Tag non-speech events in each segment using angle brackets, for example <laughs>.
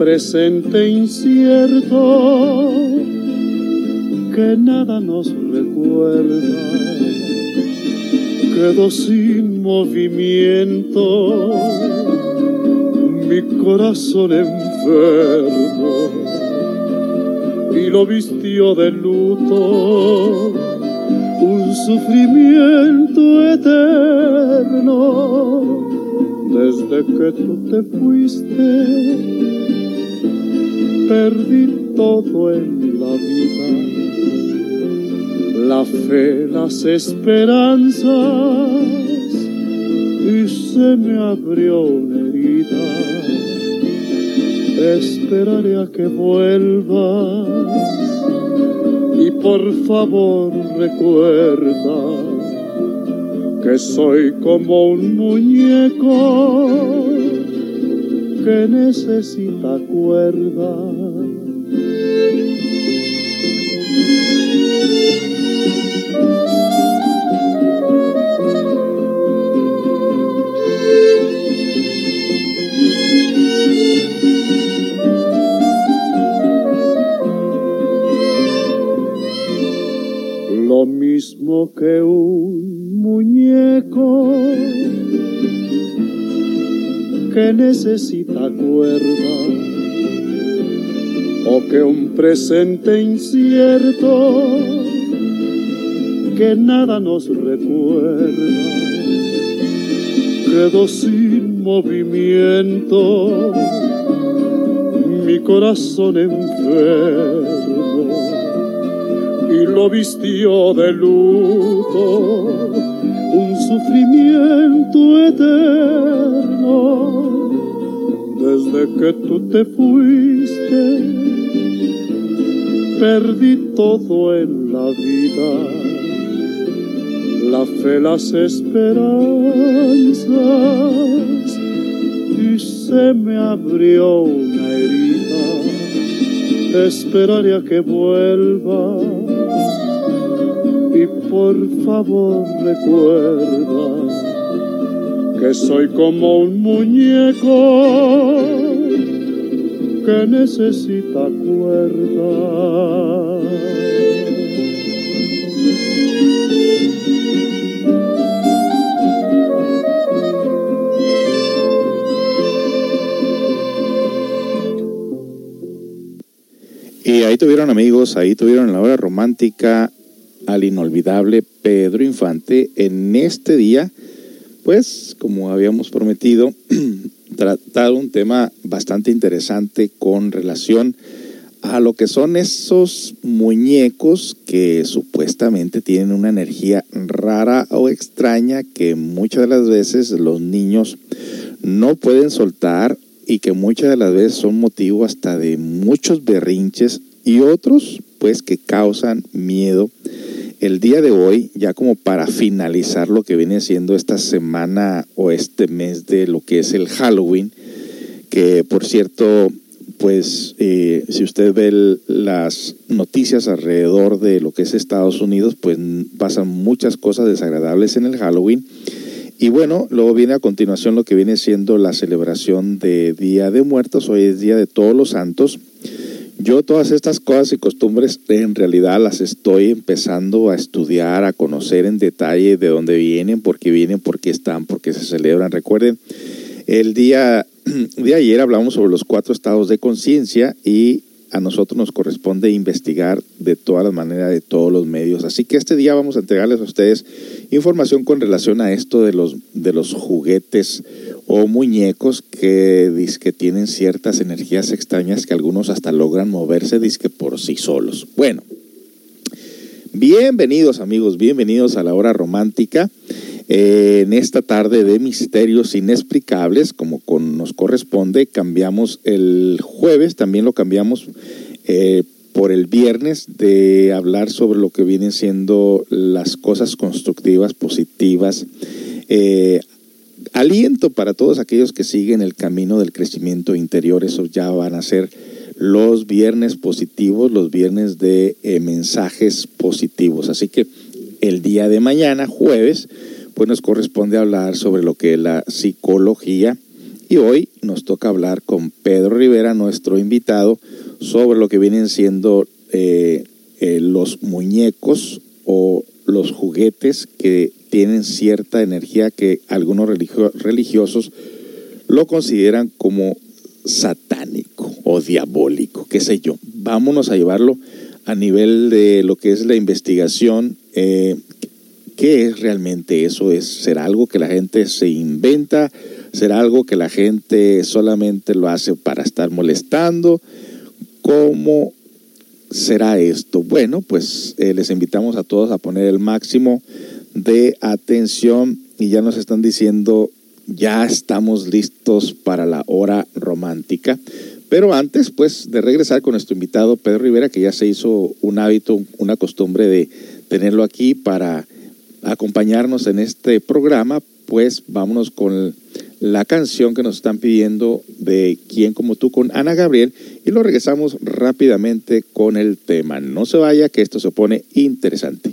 Presente incierto que nada nos recuerda. Quedó sin movimiento mi corazón enfermo. Y lo vistió de luto un sufrimiento eterno desde que tú te fuiste perdí todo en la vida, la fe, las esperanzas, y se me abrió una herida. Esperaré a que vuelvas y por favor recuerda que soy como un muñeco que necesita cuerda mismo que un muñeco que necesita cuerda o que un presente incierto que nada nos recuerda. Quedó sin movimiento mi corazón enfermo lo vistió de luto un sufrimiento eterno. Desde que tú te fuiste perdí todo en la vida, la fe, las esperanzas, y se me abrió una herida. Esperaré a que vuelva y por favor recuerda que soy como un muñeco que necesita cuerda. Y ahí tuvieron amigos, ahí tuvieron la hora romántica al inolvidable Pedro Infante en este día, pues como habíamos prometido, <clears throat> tratado un tema bastante interesante con relación a lo que son esos muñecos que supuestamente tienen una energía rara o extraña que muchas de las veces los niños no pueden soltar y que muchas de las veces son motivo hasta de muchos berrinches y otros pues que causan miedo el día de hoy, ya como para finalizar lo que viene siendo esta semana o este mes de lo que es el Halloween, que por cierto, pues eh, si usted ve las noticias alrededor de lo que es Estados Unidos, pues pasan muchas cosas desagradables en el Halloween. Y bueno, luego viene a continuación lo que viene siendo la celebración de Día de Muertos, hoy es Día de Todos los Santos. Yo todas estas cosas y costumbres en realidad las estoy empezando a estudiar, a conocer en detalle de dónde vienen, por qué vienen, por qué están, por qué se celebran. Recuerden, el día <clears throat> de ayer hablamos sobre los cuatro estados de conciencia y a nosotros nos corresponde investigar de todas las maneras, de todos los medios. Así que este día vamos a entregarles a ustedes información con relación a esto de los, de los juguetes o muñecos que, que tienen ciertas energías extrañas que algunos hasta logran moverse disque por sí solos. Bueno, bienvenidos amigos, bienvenidos a la hora romántica. Eh, en esta tarde de misterios inexplicables, como con, nos corresponde, cambiamos el jueves, también lo cambiamos eh, por el viernes de hablar sobre lo que vienen siendo las cosas constructivas, positivas, eh, aliento para todos aquellos que siguen el camino del crecimiento interior, eso ya van a ser los viernes positivos, los viernes de mensajes positivos. Así que el día de mañana, jueves, pues nos corresponde hablar sobre lo que es la psicología y hoy nos toca hablar con Pedro Rivera, nuestro invitado, sobre lo que vienen siendo eh, eh, los muñecos o los juguetes que tienen cierta energía que algunos religiosos lo consideran como satánico o diabólico, qué sé yo. Vámonos a llevarlo a nivel de lo que es la investigación, eh, ¿Qué es realmente eso? ¿Es, ¿Será algo que la gente se inventa? ¿Será algo que la gente solamente lo hace para estar molestando? ¿Cómo será esto? Bueno, pues eh, les invitamos a todos a poner el máximo de atención y ya nos están diciendo, ya estamos listos para la hora romántica. Pero antes, pues, de regresar con nuestro invitado Pedro Rivera, que ya se hizo un hábito, una costumbre de tenerlo aquí para acompañarnos en este programa, pues vámonos con la canción que nos están pidiendo de Quién como tú con Ana Gabriel y lo regresamos rápidamente con el tema. No se vaya que esto se pone interesante.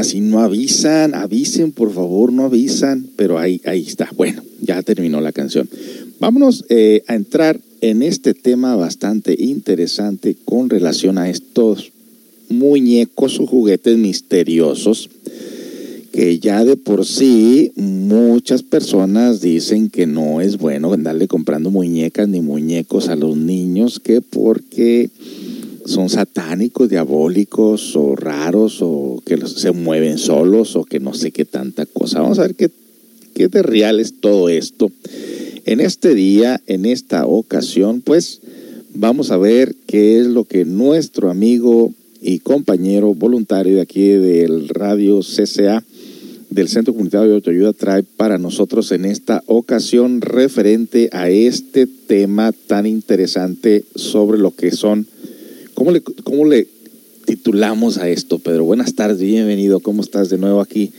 Así no avisan, avisen, por favor, no avisan. Pero ahí, ahí está. Bueno, ya terminó la canción. Vámonos eh, a entrar en este tema bastante interesante con relación a estos muñecos o juguetes misteriosos que ya de por sí muchas personas dicen que no es bueno andarle comprando muñecas ni muñecos a los niños que porque son satánicos, diabólicos o raros o que se mueven solos o que no sé qué tanta cosa. Vamos a ver qué, qué de real es todo esto. En este día, en esta ocasión, pues vamos a ver qué es lo que nuestro amigo y compañero voluntario de aquí del radio CCA del Centro Comunitario de Autoayuda trae para nosotros en esta ocasión referente a este tema tan interesante sobre lo que son ¿Cómo le, cómo le titulamos a esto, Pedro? Buenas tardes, bienvenido. ¿Cómo estás de nuevo aquí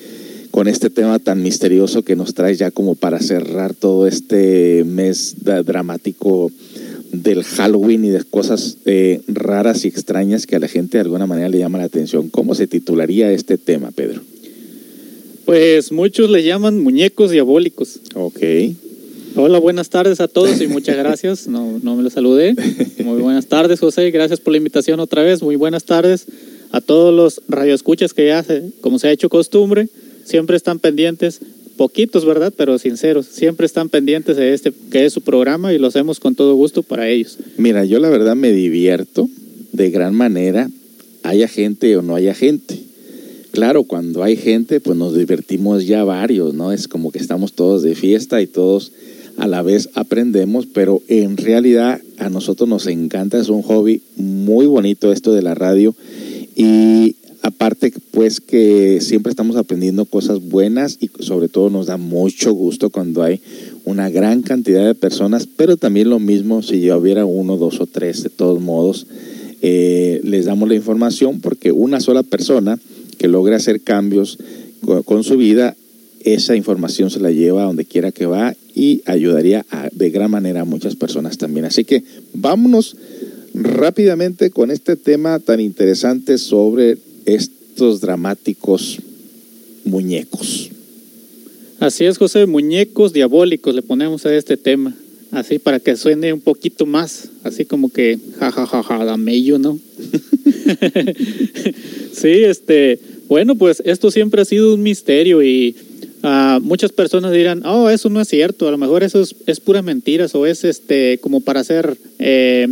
con este tema tan misterioso que nos trae ya como para cerrar todo este mes dramático del Halloween y de cosas eh, raras y extrañas que a la gente de alguna manera le llama la atención? ¿Cómo se titularía este tema, Pedro? Pues muchos le llaman muñecos diabólicos. Ok. Hola, buenas tardes a todos y muchas gracias. No, no me lo saludé. Muy buenas tardes, José. Gracias por la invitación otra vez. Muy buenas tardes a todos los radioescuchas que ya, como se ha hecho costumbre, siempre están pendientes, poquitos, ¿verdad? Pero sinceros, siempre están pendientes de este que es su programa y lo hacemos con todo gusto para ellos. Mira, yo la verdad me divierto de gran manera, haya gente o no haya gente. Claro, cuando hay gente, pues nos divertimos ya varios, ¿no? Es como que estamos todos de fiesta y todos a la vez aprendemos, pero en realidad a nosotros nos encanta, es un hobby muy bonito esto de la radio. Y aparte pues que siempre estamos aprendiendo cosas buenas y sobre todo nos da mucho gusto cuando hay una gran cantidad de personas, pero también lo mismo si yo hubiera uno, dos o tres, de todos modos, eh, les damos la información porque una sola persona que logre hacer cambios con su vida esa información se la lleva a donde quiera que va y ayudaría de gran manera a muchas personas también. Así que vámonos rápidamente con este tema tan interesante sobre estos dramáticos muñecos. Así es, José, muñecos diabólicos le ponemos a este tema, así para que suene un poquito más, así como que jajajaja, ja, ja, ja, ¿no? <laughs> sí, este, bueno, pues esto siempre ha sido un misterio y Uh, muchas personas dirán, oh, eso no es cierto, a lo mejor eso es, es pura mentiras o es este como para hacer eh,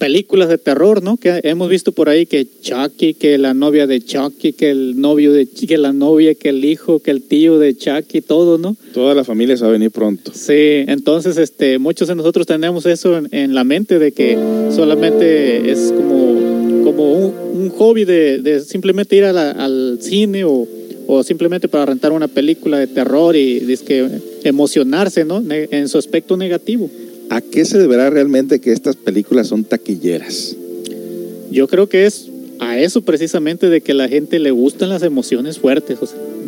películas de terror, ¿no? Que hemos visto por ahí que Chucky, que la novia de Chucky, que el novio de que la novia, que el hijo, que el tío de Chucky, todo, ¿no? Toda la familia se va a venir pronto. Sí, entonces este, muchos de nosotros tenemos eso en, la mente de que solamente es como, como un, hobby de, de, simplemente ir al cine o o simplemente para rentar una película de terror y que emocionarse ¿no? en su aspecto negativo. ¿A qué se deberá realmente que estas películas son taquilleras? Yo creo que es a eso precisamente de que a la gente le gustan las emociones fuertes.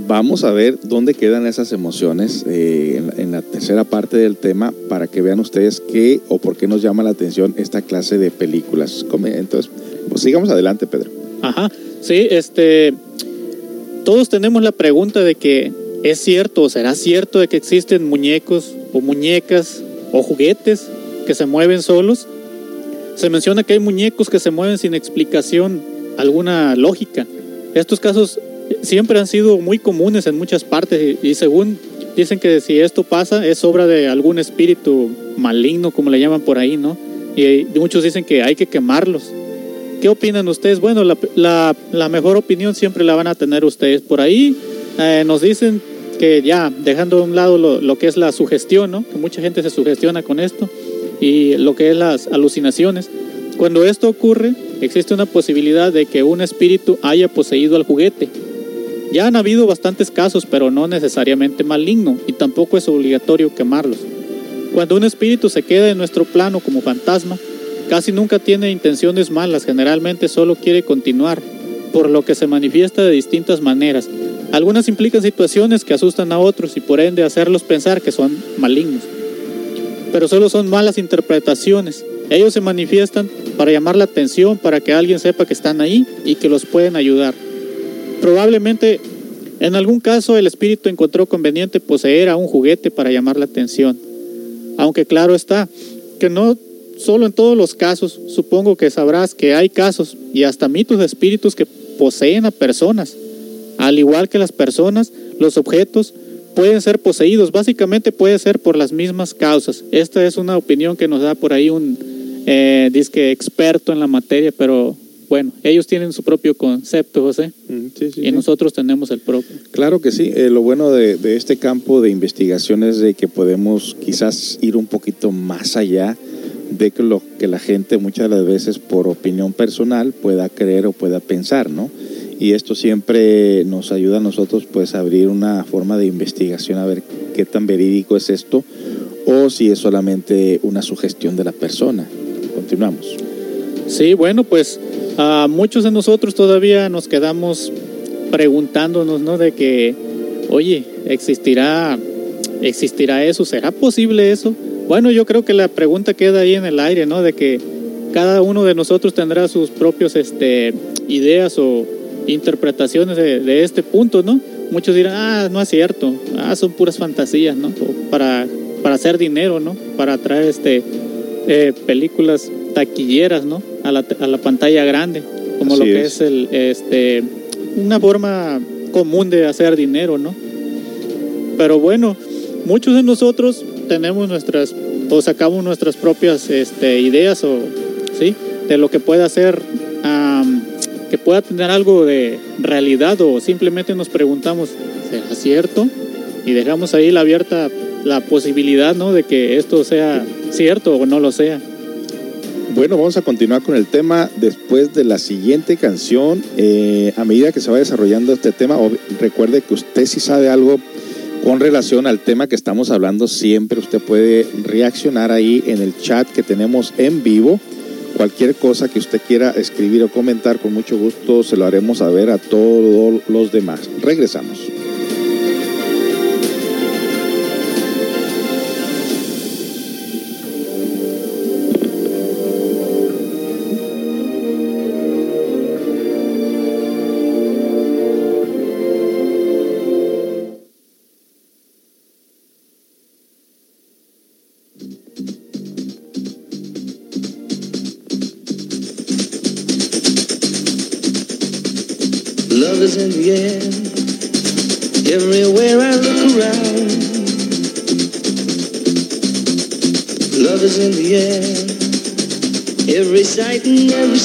Vamos a ver dónde quedan esas emociones eh, en, la tercera parte del tema para que vean ustedes qué o por qué nos llama la atención esta clase de películas. Entonces, pues sigamos adelante, Pedro. Ajá, sí, este, todos tenemos la pregunta de que es cierto o será cierto de que existen muñecos o muñecas o juguetes que se mueven solos. Se menciona que hay muñecos que se mueven sin explicación alguna lógica. Estos casos siempre han sido muy comunes en muchas partes y, según dicen que si esto pasa es obra de algún espíritu maligno, como le llaman por ahí, ¿no? Y muchos dicen que hay que quemarlos ¿Qué opinan ustedes? Bueno, la, la, mejor opinión siempre la van a tener ustedes. Por ahí eh, nos dicen que ya, dejando a un lado lo, lo, que es la sugestión, ¿no? Que mucha gente se sugestiona con esto y lo que es las alucinaciones. Cuando esto ocurre, existe una posibilidad de que un espíritu haya poseído al juguete. Ya han habido bastantes casos, pero no necesariamente maligno y tampoco es obligatorio quemarlos. Cuando un espíritu se queda en nuestro plano como fantasma, Casi nunca tiene intenciones malas, generalmente solo quiere continuar, por lo que se manifiesta de distintas maneras. Algunas implican situaciones que asustan a otros y por ende hacerlos pensar que son malignos. Pero solo son malas interpretaciones. Ellos se manifiestan para llamar la atención, para que alguien sepa que están ahí y que los pueden ayudar. probablemente en algún caso el espíritu encontró conveniente poseer a un juguete para llamar la atención. Aunque claro está que no solo en todos los casos, supongo que sabrás que hay casos y hasta mitos de espíritus que poseen a personas. Al igual que las personas, los objetos pueden ser poseídos, básicamente puede ser por las mismas causas. Esta es una opinión que nos da por ahí un eh, disque experto en la materia, pero bueno, ellos tienen su propio concepto, José, y nosotros tenemos el propio. Claro que sí. Eh, lo bueno de, de, este campo de investigación es de que podemos quizás ir un poquito más allá de que lo que la gente muchas las veces por opinión personal pueda creer o pueda pensar, ¿no? Y esto siempre nos ayuda a nosotros pues a abrir una forma de investigación a ver qué tan verídico es esto o si es solamente una sugestión de la persona. Continuamos. Sí, bueno, pues a muchos de nosotros todavía nos quedamos preguntándonos, ¿no? De que, oye, ¿existirá, existirá eso? ¿Será posible eso? Bueno, yo creo que la pregunta queda ahí en el aire, ¿no? De que cada uno de nosotros tendrá sus propios este, ideas o interpretaciones de, este punto, ¿no? Muchos dirán, ah, no es cierto, ah, son puras fantasías, ¿no? para, para hacer dinero, ¿no? Para traer este, eh, películas taquilleras, ¿no? A la, a la pantalla grande, como lo que es. el, este, una forma común de hacer dinero, ¿no? Pero bueno, muchos de nosotros tenemos nuestras o sacamos nuestras propias este, ideas o sí de lo que puede hacer que pueda tener algo de realidad o simplemente nos preguntamos será cierto y dejamos ahí la abierta la posibilidad no de que esto sea cierto o no lo sea. Bueno, vamos a continuar con el tema después de la siguiente canción. Eh, a medida que se va desarrollando este tema, recuerde que usted si sabe algo con relación al tema que estamos hablando, siempre usted puede reaccionar ahí en el chat que tenemos en vivo. Cualquier cosa que usted quiera escribir o comentar, con mucho gusto se lo haremos saber a todos los demás. Regresamos.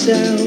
myself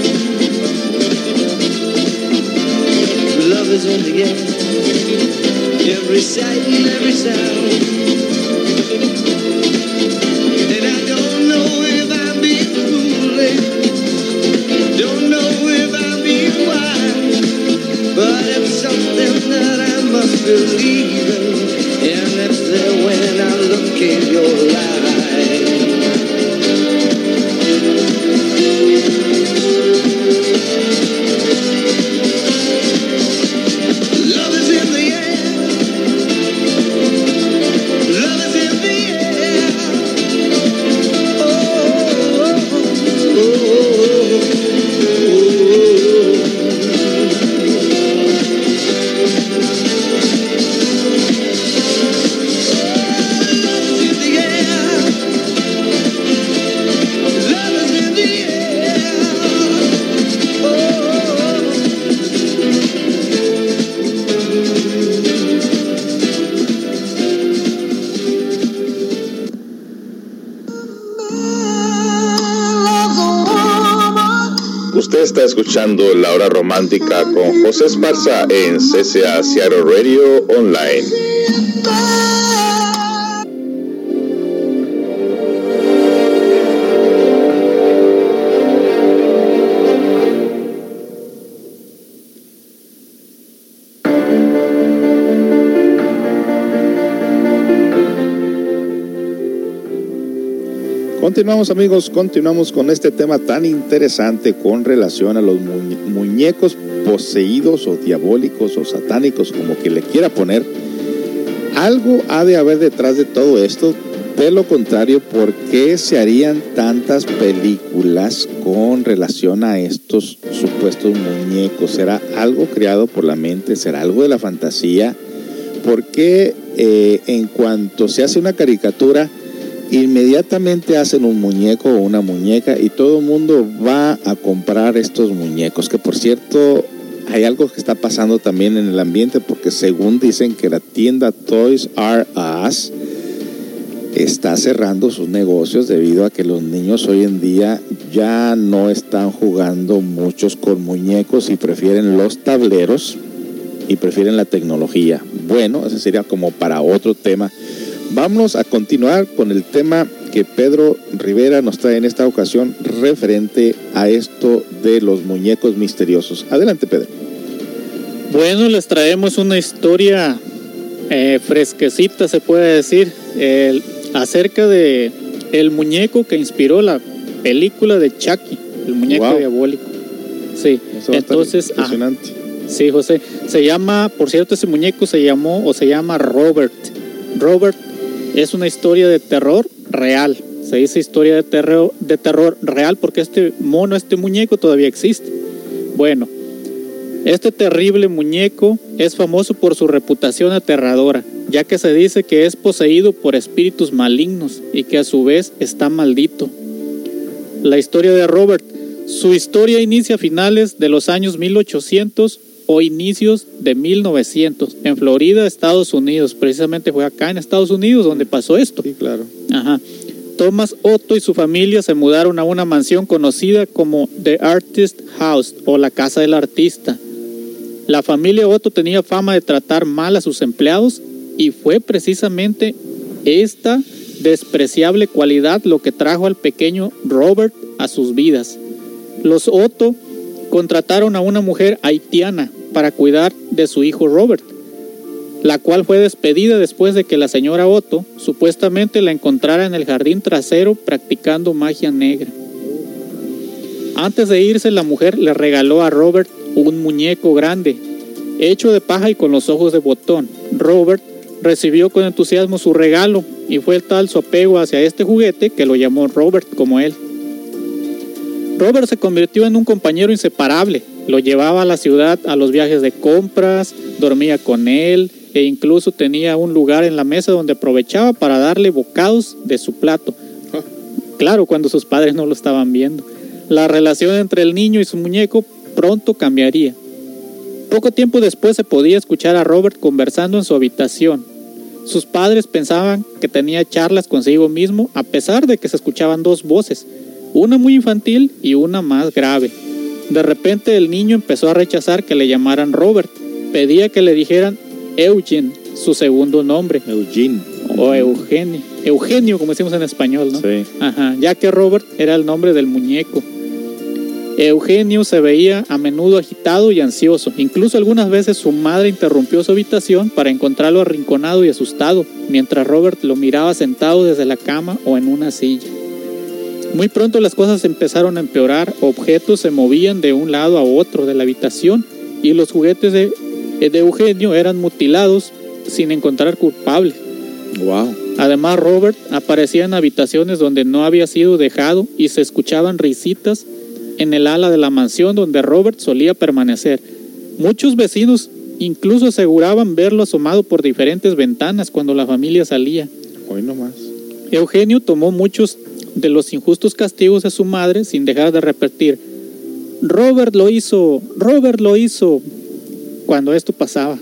was in the air. Every sight and every sound. And I don't know if I'm being foolish. Don't know if I'm being wise. But it's something that I must believe in. And that's there when I look in your eyes. Escuchando La Hora Romántica con José Esparza en CCA Seattle Radio Online. Continuamos amigos, continuamos con este tema tan interesante con relación a los muñecos poseídos o diabólicos o satánicos, como que le quiera poner. Algo ha de haber detrás de todo esto. De lo contrario, ¿por qué se harían tantas películas con relación a estos supuestos muñecos? ¿Será algo creado por la mente? ¿Será algo de la fantasía? ¿Por qué eh, en cuanto se hace una caricatura, inmediatamente hacen un muñeco o una muñeca y todo el mundo va a comprar estos muñecos, que por cierto hay algo que está pasando también en el ambiente porque según dicen que la tienda Toys R Us está cerrando sus negocios debido a que los niños hoy en día ya no están jugando muchos con muñecos y prefieren los tableros y prefieren la tecnología. Bueno, ese sería como para otro tema Vamos a continuar con el tema que Pedro Rivera nos trae en esta ocasión referente a esto de los muñecos misteriosos. Adelante, Pedro. Bueno, les traemos una historia eh, fresquecita, se puede decir, acerca de el muñeco que inspiró la película de Chucky, el muñeco diabólico. Sí, entonces, impresionante. sí, José, se llama, por cierto, ese muñeco se llamó o se llama Robert. Robert es una historia de terror real. Se dice historia de terror, de terror real porque este mono, este muñeco todavía existe. Bueno, este terrible muñeco es famoso por su reputación aterradora, ya que se dice que es poseído por espíritus malignos y que a su vez está maldito. La historia de Robert. Su historia inicia a finales de los años 1800 o inicios de 1900 en Florida, Estados Unidos. Precisamente fue acá en Estados Unidos donde pasó esto. Sí, claro. Ajá. Thomas Otto y su familia se mudaron a una mansión conocida como The Artist House o la casa del artista. La familia Otto tenía fama de tratar mal a sus empleados y fue precisamente esta despreciable cualidad lo que trajo al pequeño Robert a sus vidas. Los Otto contrataron a una mujer haitiana para cuidar de su hijo Robert, la cual fue despedida después de que la señora Otto supuestamente la encontrara en el jardín trasero practicando magia negra. Antes de irse, la mujer le regaló a Robert un muñeco grande, hecho de paja y con los ojos de botón. Robert recibió con entusiasmo su regalo y fue tal su apego hacia este juguete que lo llamó Robert como él. Robert se convirtió en un compañero inseparable. Lo llevaba a la ciudad a los viajes de compras, dormía con él e incluso tenía un lugar en la mesa donde aprovechaba para darle bocados de su plato. Claro, cuando sus padres no lo estaban viendo. La relación entre el niño y su muñeco pronto cambiaría. Poco tiempo después se podía escuchar a Robert conversando en su habitación. Sus padres pensaban que tenía charlas consigo mismo a pesar de que se escuchaban dos voces, una muy infantil y una más grave. De repente el niño empezó a rechazar que le llamaran Robert. Pedía que le dijeran Eugene, su segundo nombre. Eugene. O Eugenio. Eugenio, como decimos en español, ¿no? Sí. Ajá, ya que Robert era el nombre del muñeco. Eugenio se veía a menudo agitado y ansioso. Incluso algunas veces su madre interrumpió su habitación para encontrarlo arrinconado y asustado, mientras Robert lo miraba sentado desde la cama o en una silla. Muy pronto las cosas empezaron a empeorar, objetos se movían de un lado a otro de la habitación y los juguetes de, Eugenio eran mutilados sin encontrar culpable. Wow. Además, Robert aparecía en habitaciones donde no había sido dejado y se escuchaban risitas en el ala de la mansión donde Robert solía permanecer. Muchos vecinos incluso aseguraban verlo asomado por diferentes ventanas cuando la familia salía. Hoy. Eugenio tomó muchos de los injustos castigos a su madre sin dejar de repetir, Robert lo hizo, Robert lo hizo, cuando esto pasaba.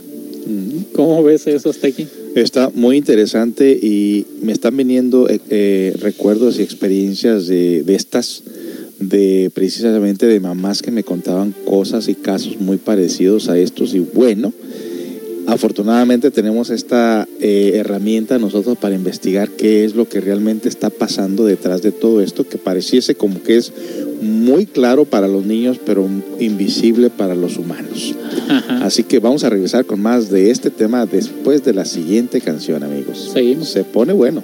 ¿Cómo ves eso hasta aquí? Está muy interesante y me están viniendo eh, eh, recuerdos y experiencias de, de estas, de precisamente de mamás que me contaban cosas y casos muy parecidos a estos y bueno, Afortunadamente tenemos esta eh, herramienta nosotros para investigar qué es lo que realmente está pasando detrás de todo esto, que pareciese como que es muy claro para los niños, pero invisible para los humanos. Así que vamos a regresar con más de este tema después de la siguiente canción, amigos. Seguimos. Se pone bueno.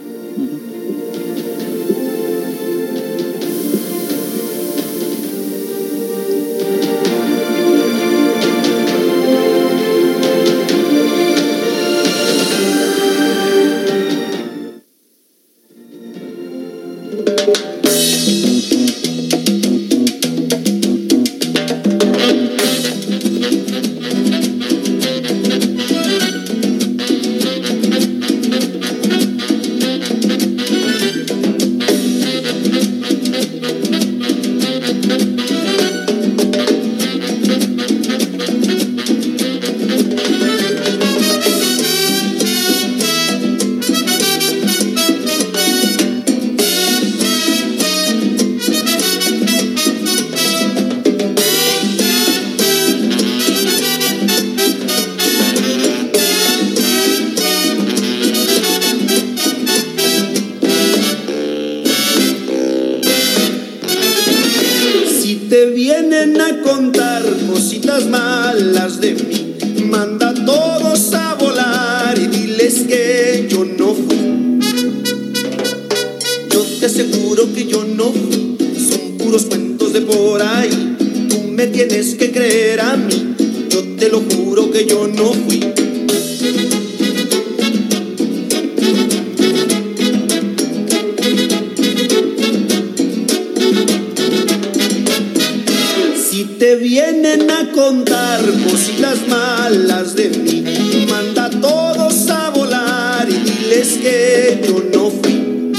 malas de mí. Manda a todos a volar y diles que yo no fui.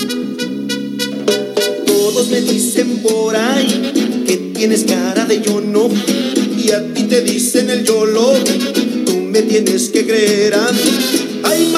Todos me dicen por ahí que tienes cara de yo no fui. Y a ti te dicen el yo lo. Tú me tienes que creer a mí. Ay,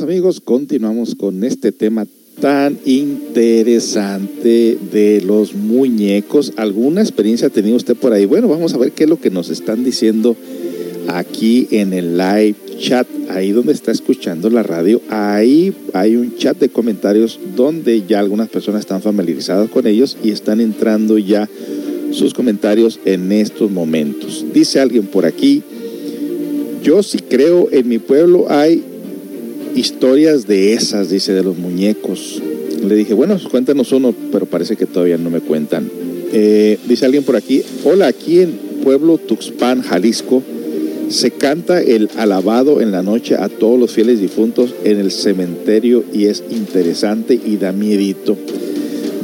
Amigos, continuamos con este tema tan interesante de los muñecos. ¿Alguna experiencia ha tenido usted por ahí? Bueno, vamos a ver qué es lo que nos están diciendo aquí en el live chat, ahí donde está escuchando la radio. Ahí hay un chat de comentarios donde ya algunas personas están familiarizadas con ellos y están entrando ya sus comentarios en estos momentos. Dice alguien por aquí, yo sí creo en mi pueblo hay historias de esas, dice, de los muñecos. Le dije, bueno, cuéntanos uno, pero parece que todavía no me cuentan. Eh, dice alguien por aquí, hola, aquí en Pueblo Tuxpan, Jalisco, se canta el alabado en la noche a todos los fieles difuntos en el cementerio y es interesante y da miedito.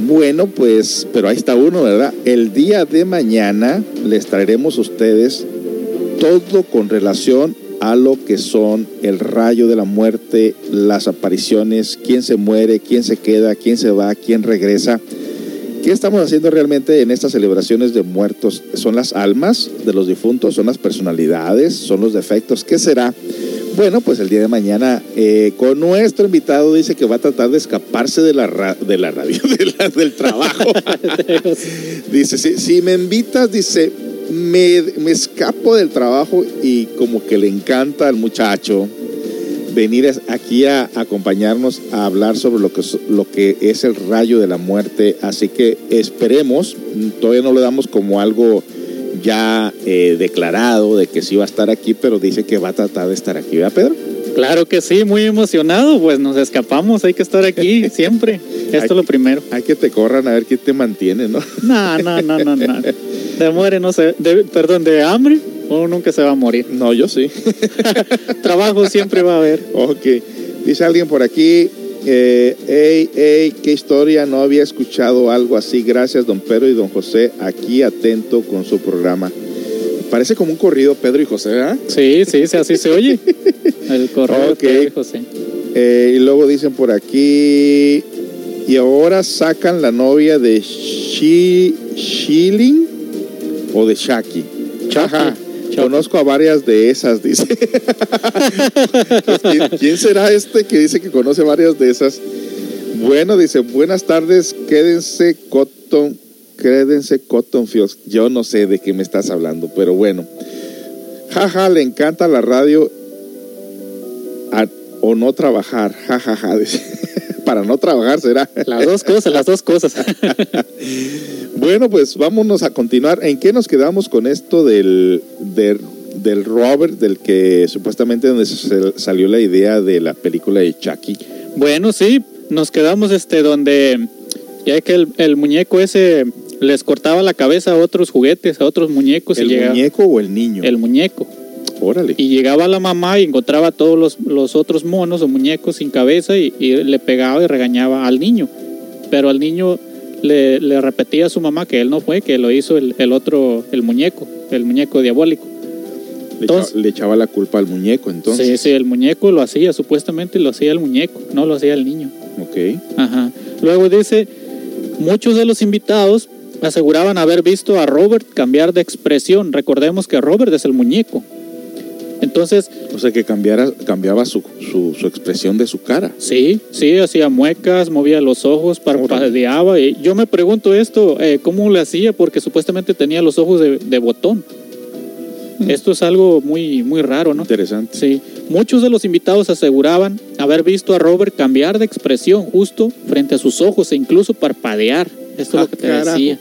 Bueno, pues, pero ahí está uno, ¿verdad? El día de mañana les traeremos a ustedes todo con relación a lo que son el rayo de la muerte, las apariciones, quién se muere, quién se queda, quién se va, quién regresa. ¿Qué estamos haciendo realmente en estas celebraciones de muertos? ¿Son las almas de los difuntos? ¿Son las personalidades? ¿Son los defectos? ¿Qué será? Bueno, pues el día de mañana eh, con nuestro invitado dice que va a tratar de escaparse de la, ra- de la radio, <laughs> de la- del trabajo. <laughs> dice, si, si me invitas, dice, me, me escapo del trabajo y como que le encanta al muchacho venir aquí a acompañarnos a hablar sobre lo que, es- lo que es el rayo de la muerte. Así que esperemos, todavía no lo damos como algo ya eh, declarado de que sí va a estar aquí, pero dice que va a tratar de estar aquí, ¿verdad, Pedro? Claro que sí, muy emocionado, pues nos escapamos, hay que estar aquí <laughs> siempre. Esto es lo primero. Hay que te corran a ver quién te mantiene, ¿no? No, no, no, no, no. <laughs> De muere no se, de- perdón, de hambre uno nunca se va a morir. No, yo sí. <laughs> Trabajo siempre va a haber. Ok. Dice alguien por aquí, eh, hey, hey, qué historia, no había escuchado algo así. Gracias, don Pedro y don José, aquí atento con su programa. Parece como un corrido, Pedro y José, ¿verdad? Sí, sí, sí, así se oye. El Ok. que dijo, sí. Eh, y luego dicen por aquí, y ahora sacan la novia de Shi, Shilling o de Shaki. Shaki. Conozco a varias de esas, dice. <laughs> ¿quién, será este que dice que conoce varias de esas? Bueno, dice, buenas tardes, quédense Cotton, quédense Cotton Fields. Yo no sé de qué me estás hablando, pero bueno. Jaja, le encanta la radio o no trabajar. Jajaja, dice. Para no trabajar será. Las dos cosas, las dos cosas. <laughs> Bueno, pues vámonos a continuar. ¿En qué nos quedamos con esto del, del, del Robert, del que supuestamente donde se- salió la idea de la película de Chucky? Bueno, sí, nos quedamos este donde ya que el, el muñeco ese les cortaba la cabeza a otros juguetes, a otros muñecos ¿El y llegaba muñeco o el niño? el muñeco. Órale. Y llegaba la mamá y encontraba a todos los, los otros monos o muñecos sin cabeza y, y le pegaba y regañaba al niño. Pero al niño le, le repetía a su mamá que él no fue, que lo hizo el, el otro, el muñeco, el muñeco diabólico. le, echaba, entonces- le echaba la culpa al muñeco, entonces. Sí, sí, el muñeco lo hacía, supuestamente lo hacía el muñeco, no lo hacía el niño. Ok. Ajá. Luego dice, muchos de los invitados aseguraban haber visto a Robert cambiar de expresión. Recordemos que Robert es el muñeco. Entonces, O sea que cambiara, cambiaba su, su, su expresión de su cara. sí, sí, hacía muecas, movía los ojos, parpadeaba. Y yo me pregunto esto, eh, ¿cómo le hacía? Porque supuestamente tenía los ojos de, de botón. Esto es algo muy, muy raro, ¿no? Interesante. Sí, muchos de los invitados aseguraban haber visto a Robert cambiar de expresión justo frente a sus ojos e incluso parpadear. Esto es Ah, lo que te carajo. decía.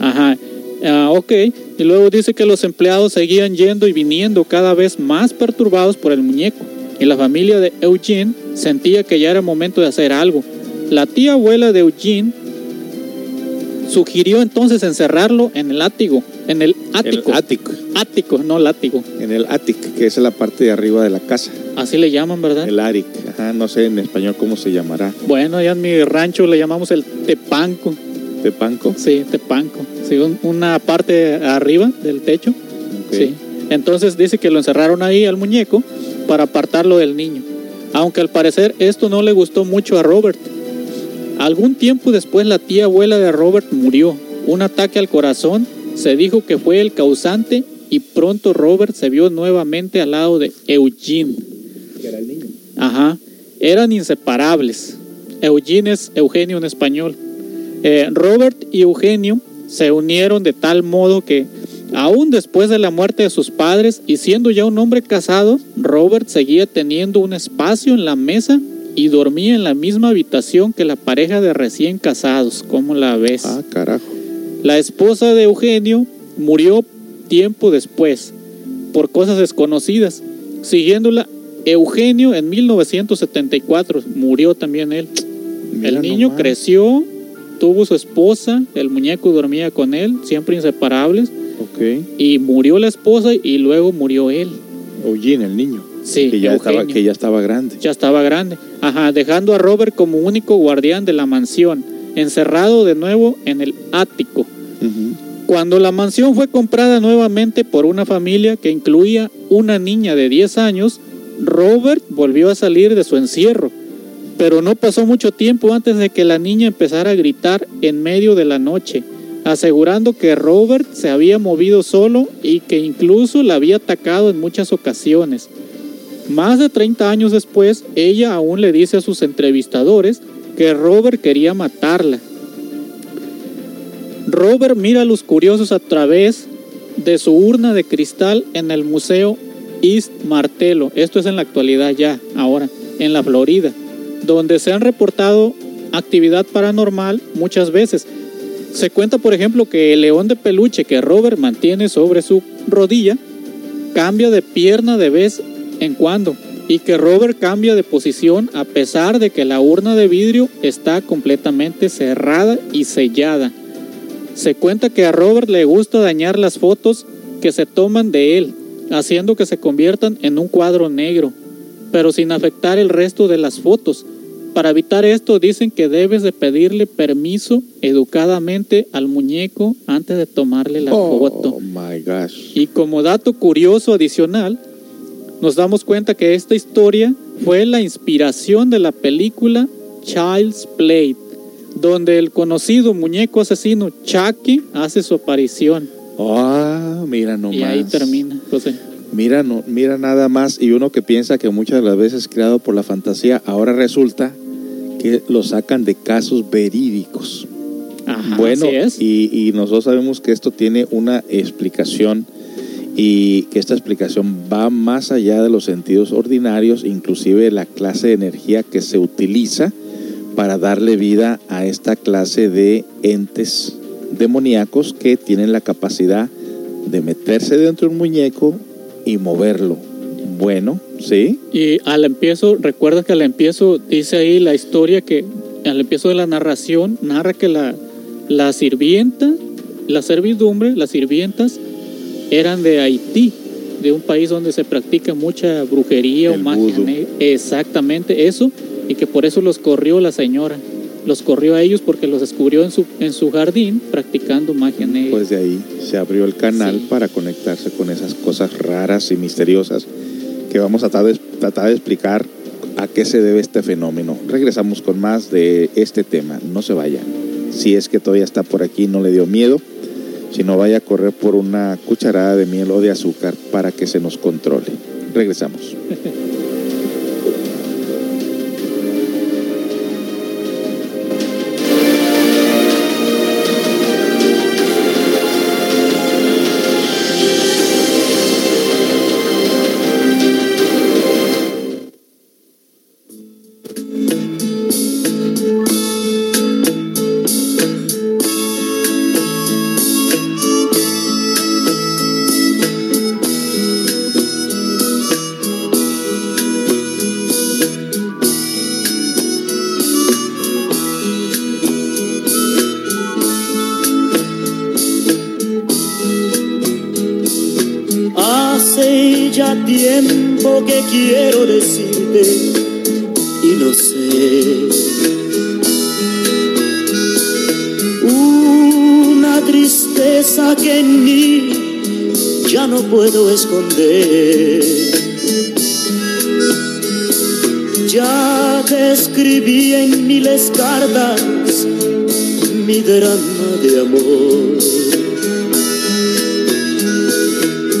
Ajá. Ah, ok. Y luego dice que los empleados seguían yendo y viniendo cada vez más perturbados por el muñeco. Y la familia de Eugene sentía que ya era momento de hacer algo. La tía abuela de Eugene sugirió entonces encerrarlo en el ático, en el ático, El ático. ático, no látigo, En el attic, que es la parte de arriba de la casa. así le llaman, ¿verdad? El attic. Ajá, no sé en español cómo se llamará. Bueno, allá en mi rancho le llamamos el tepanco, ¿Tepanco? sí, tepanco, sí, un- una parte arriba del techo, Ok. sí. Entonces dice que lo encerraron ahí al muñeco para apartarlo del niño, aunque al parecer esto no le gustó mucho a Robert. Algún tiempo después la tía abuela de Robert murió. Un ataque al corazón se dijo que fue el causante y pronto Robert se vio nuevamente al lado de Eugene. Ajá. Eran inseparables. Eugene es Eugenio en español. Eh, Robert y Eugenio se unieron de tal modo que, aún después de la muerte de sus padres y siendo ya un hombre casado, Robert seguía teniendo un espacio en la mesa y dormía en la misma habitación que la pareja de recién casados. ¿Cómo la ves? Ah, carajo. La esposa de Eugenio murió tiempo después por cosas desconocidas. Siguiéndola, Eugenio en 1974 murió también él. Mira el niño nomás. creció, tuvo su esposa, el muñeco dormía con él, siempre inseparables, y murió la esposa y luego murió él. Eugene, el niño. Sí, que, ya estaba, que ya estaba grande. Ya estaba grande. Ajá, dejando a Robert como único guardián de la mansión, encerrado de nuevo en el ático. Cuando la mansión fue comprada nuevamente por una familia que incluía una niña de 10 años, Robert volvió a salir de su encierro. Pero no pasó mucho tiempo antes de que la niña empezara a gritar en medio de la noche, asegurando que Robert se había movido solo y que incluso la había atacado en muchas ocasiones. Más de 30 años después, ella aún le dice a sus entrevistadores que Robert quería matarla. Robert mira a los curiosos a través de su urna de cristal en el Museo East Martello. Esto es en la actualidad ya, ahora, en la Florida, donde se han reportado actividad paranormal muchas veces. Se cuenta, por ejemplo, que el león de peluche que Robert mantiene sobre su rodilla cambia de pierna de vez en cuando y que Robert cambia de posición a pesar de que la urna de vidrio está completamente cerrada y sellada. Se cuenta que a Robert le gusta dañar las fotos que se toman de él, haciendo que se conviertan en un cuadro negro, pero sin afectar el resto de las fotos. Para evitar esto dicen que debes de pedirle permiso educadamente al muñeco antes de tomarle la foto. Oh my gosh. Y como dato curioso adicional, nos damos cuenta que esta historia fue la inspiración de la película Child's Play, donde el conocido muñeco asesino Chucky hace su aparición. Ah, mira nomás. Y ahí termina, José. Mira, no, mira nada más. Y uno que piensa que muchas de las veces creado por la fantasía, ahora resulta que lo sacan de casos verídicos. Ajá, bueno, así es. y, y nosotros sabemos que esto tiene una explicación y que esta explicación va más allá de los sentidos ordinarios, inclusive la clase de energía que se utiliza para darle vida a esta clase de entes demoníacos que tienen la capacidad de meterse dentro de un muñeco y moverlo. Bueno, ¿sí? Y al empiezo, recuerda que al empiezo dice ahí la historia que al empiezo de la narración narra que la, la sirvienta, la servidumbre, las sirvientas eran de Haití, de un país donde se practica mucha brujería El o magia. Exactamente eso, y que por eso los corrió la señora. Los corrió a ellos porque los descubrió en su, en su jardín practicando magia negra. Pues de ahí se abrió el canal Sí. para conectarse con esas cosas raras y misteriosas que vamos a tratar de, tratar de explicar a qué se debe este fenómeno. Regresamos con más de este tema. No se vayan. Si es que todavía está por aquí, no le dio miedo. Si no, vaya a correr por una cucharada de miel o de azúcar para que se nos controle. Regresamos. <laughs> de amor.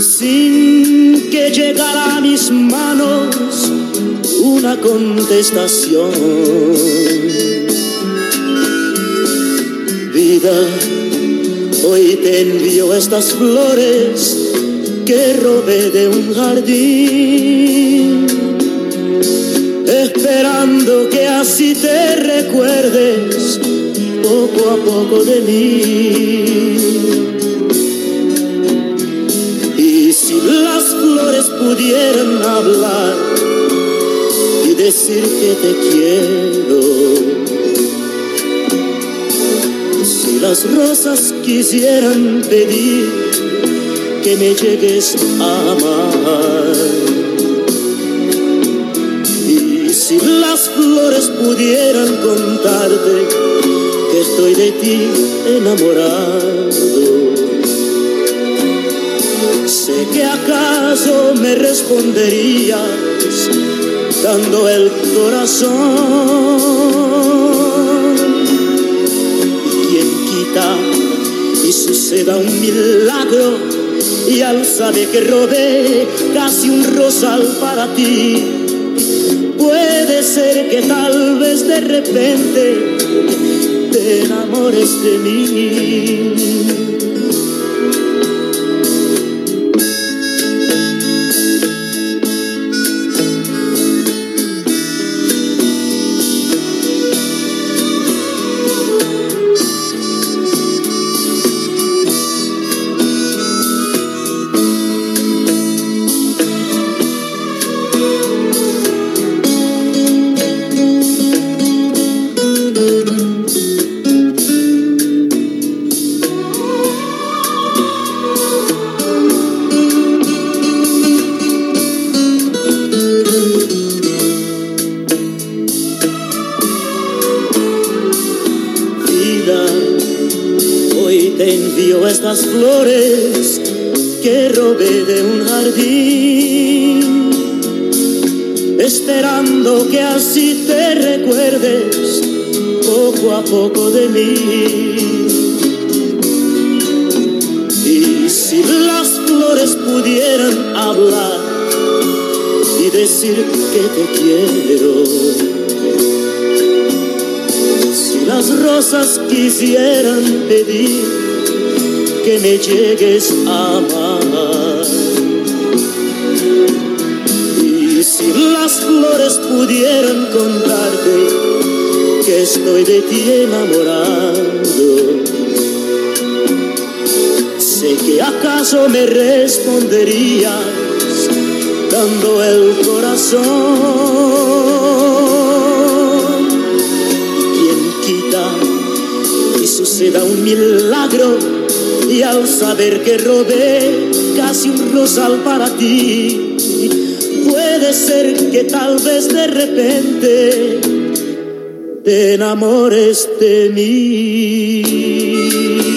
Sin que llegara a mis manos una contestación. Vida, hoy te envío estas flores que robé de un jardín, esperando que así te recuerdes poco a poco de mí. Y si las flores pudieran hablar y decir que te quiero, si las rosas quisieran pedir que me llegues a amar. Y si las flores pudieran contarte que estoy de ti enamorado, sé que acaso me responderías dando el corazón. Y quien quita y suceda un milagro y al saber que robé casi un rosal para ti, puede ser que tal vez de repente enamores de mí. Que te quiero, si las rosas quisieran pedir que me llegues a amar. Y si las flores pudieran contarte que estoy de ti enamorado, sé que acaso me responderías dando el corazón. Quien quita y suceda un milagro y al saber que robé casi un rosal para ti puede ser que tal vez de repente te enamores de mí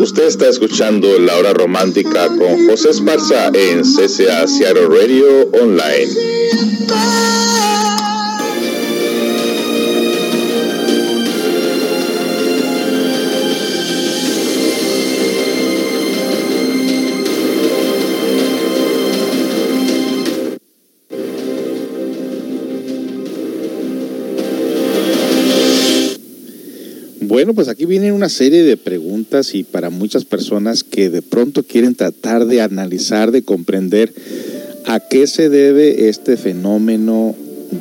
Usted está escuchando La Hora Romántica con José Esparza en CCA Seattle Radio Online. Bueno, pues aquí viene una serie de preguntas y para muchas personas que de pronto quieren tratar de analizar, de comprender a qué se debe este fenómeno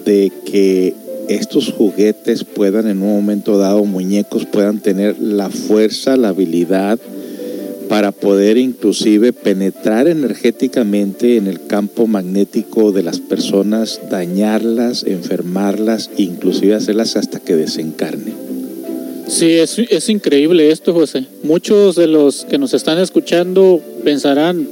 de que estos juguetes puedan en un momento dado, muñecos puedan tener la fuerza, la habilidad para poder inclusive penetrar energéticamente en el campo magnético de las personas, dañarlas, enfermarlas, inclusive hacerlas hasta que desencarnen. Sí, es, es increíble esto, José. Muchos de los que nos están escuchando pensarán,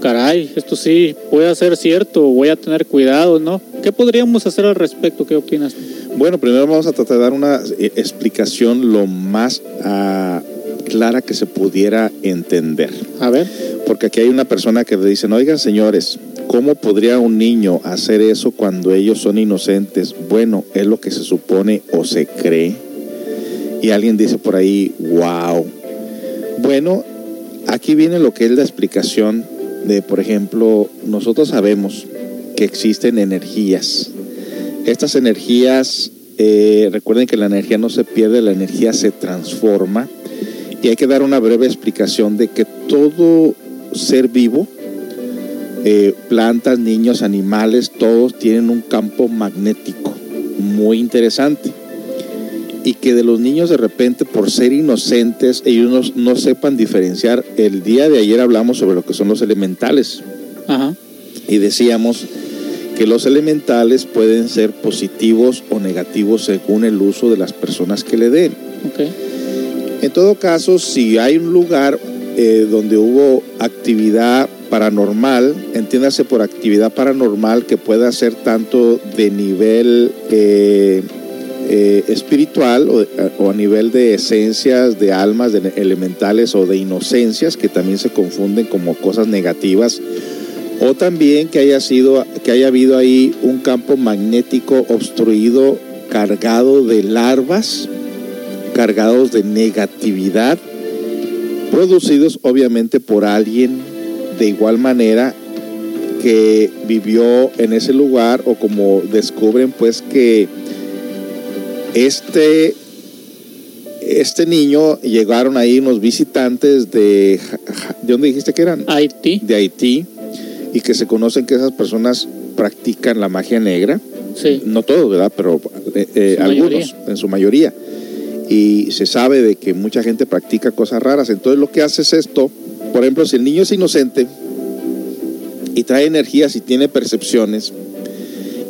caray, esto sí puede ser cierto, voy a tener cuidado, ¿no? ¿Qué podríamos hacer al respecto? ¿Qué opinas? Bueno, primero vamos a tratar de dar una eh, explicación lo más ah, clara que se pudiera entender. A ver. Porque aquí hay una persona que le dicen, oigan señores, ¿cómo podría un niño hacer eso cuando ellos son inocentes? Bueno, es lo que se supone o se cree. Y alguien dice por ahí, wow. Bueno, aquí viene lo que es la explicación de, por ejemplo, nosotros sabemos que existen energías. Estas energías, eh, recuerden que la energía no se pierde, la energía se transforma. Y hay que dar una breve explicación de que todo ser vivo, eh, plantas, niños, animales, todos tienen un campo magnético muy interesante. Y que de los niños de repente, por ser inocentes, ellos no, no sepan diferenciar. El día de ayer hablamos sobre lo que son los elementales. Ajá. Y decíamos que los elementales pueden ser positivos o negativos según el uso de las personas que le den. Ok. En todo caso, si hay un lugar eh, donde hubo actividad paranormal, entiéndase por actividad paranormal que pueda ser tanto de nivel eh, eh, espiritual o, o a nivel de esencias, de almas, de elementales o de inocencias, que también se confunden como cosas negativas, o también que haya sido, que haya habido ahí un campo magnético obstruido, cargado de larvas, cargados de negatividad, producidos obviamente por alguien de igual manera que vivió en ese lugar o como descubren pues que este este niño llegaron ahí unos visitantes de ¿de dónde dijiste que eran? Haití. De Haití y que se conocen que esas personas practican la magia negra. Sí. No todos, ¿verdad? Pero eh, eh, algunos, mayoría. en su mayoría. Y se sabe de que mucha gente practica cosas raras. Entonces lo que hace es esto. Por ejemplo, si el niño es inocente y trae energías y tiene percepciones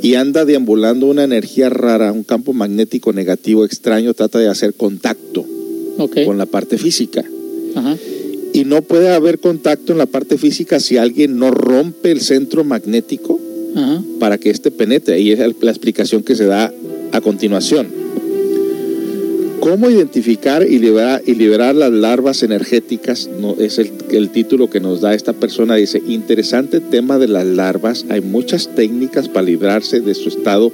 y anda deambulando una energía rara, un campo magnético negativo extraño, trata de hacer contacto con la parte física. Ajá. Y no puede haber contacto en la parte física si alguien no rompe el centro magnético Ajá. para que éste penetre. Y es la explicación que se da a continuación. ¿Cómo identificar y liberar, y liberar las larvas energéticas? No, es el, el título que nos da esta persona. Dice, interesante tema de las larvas. Hay muchas técnicas para librarse de su estado.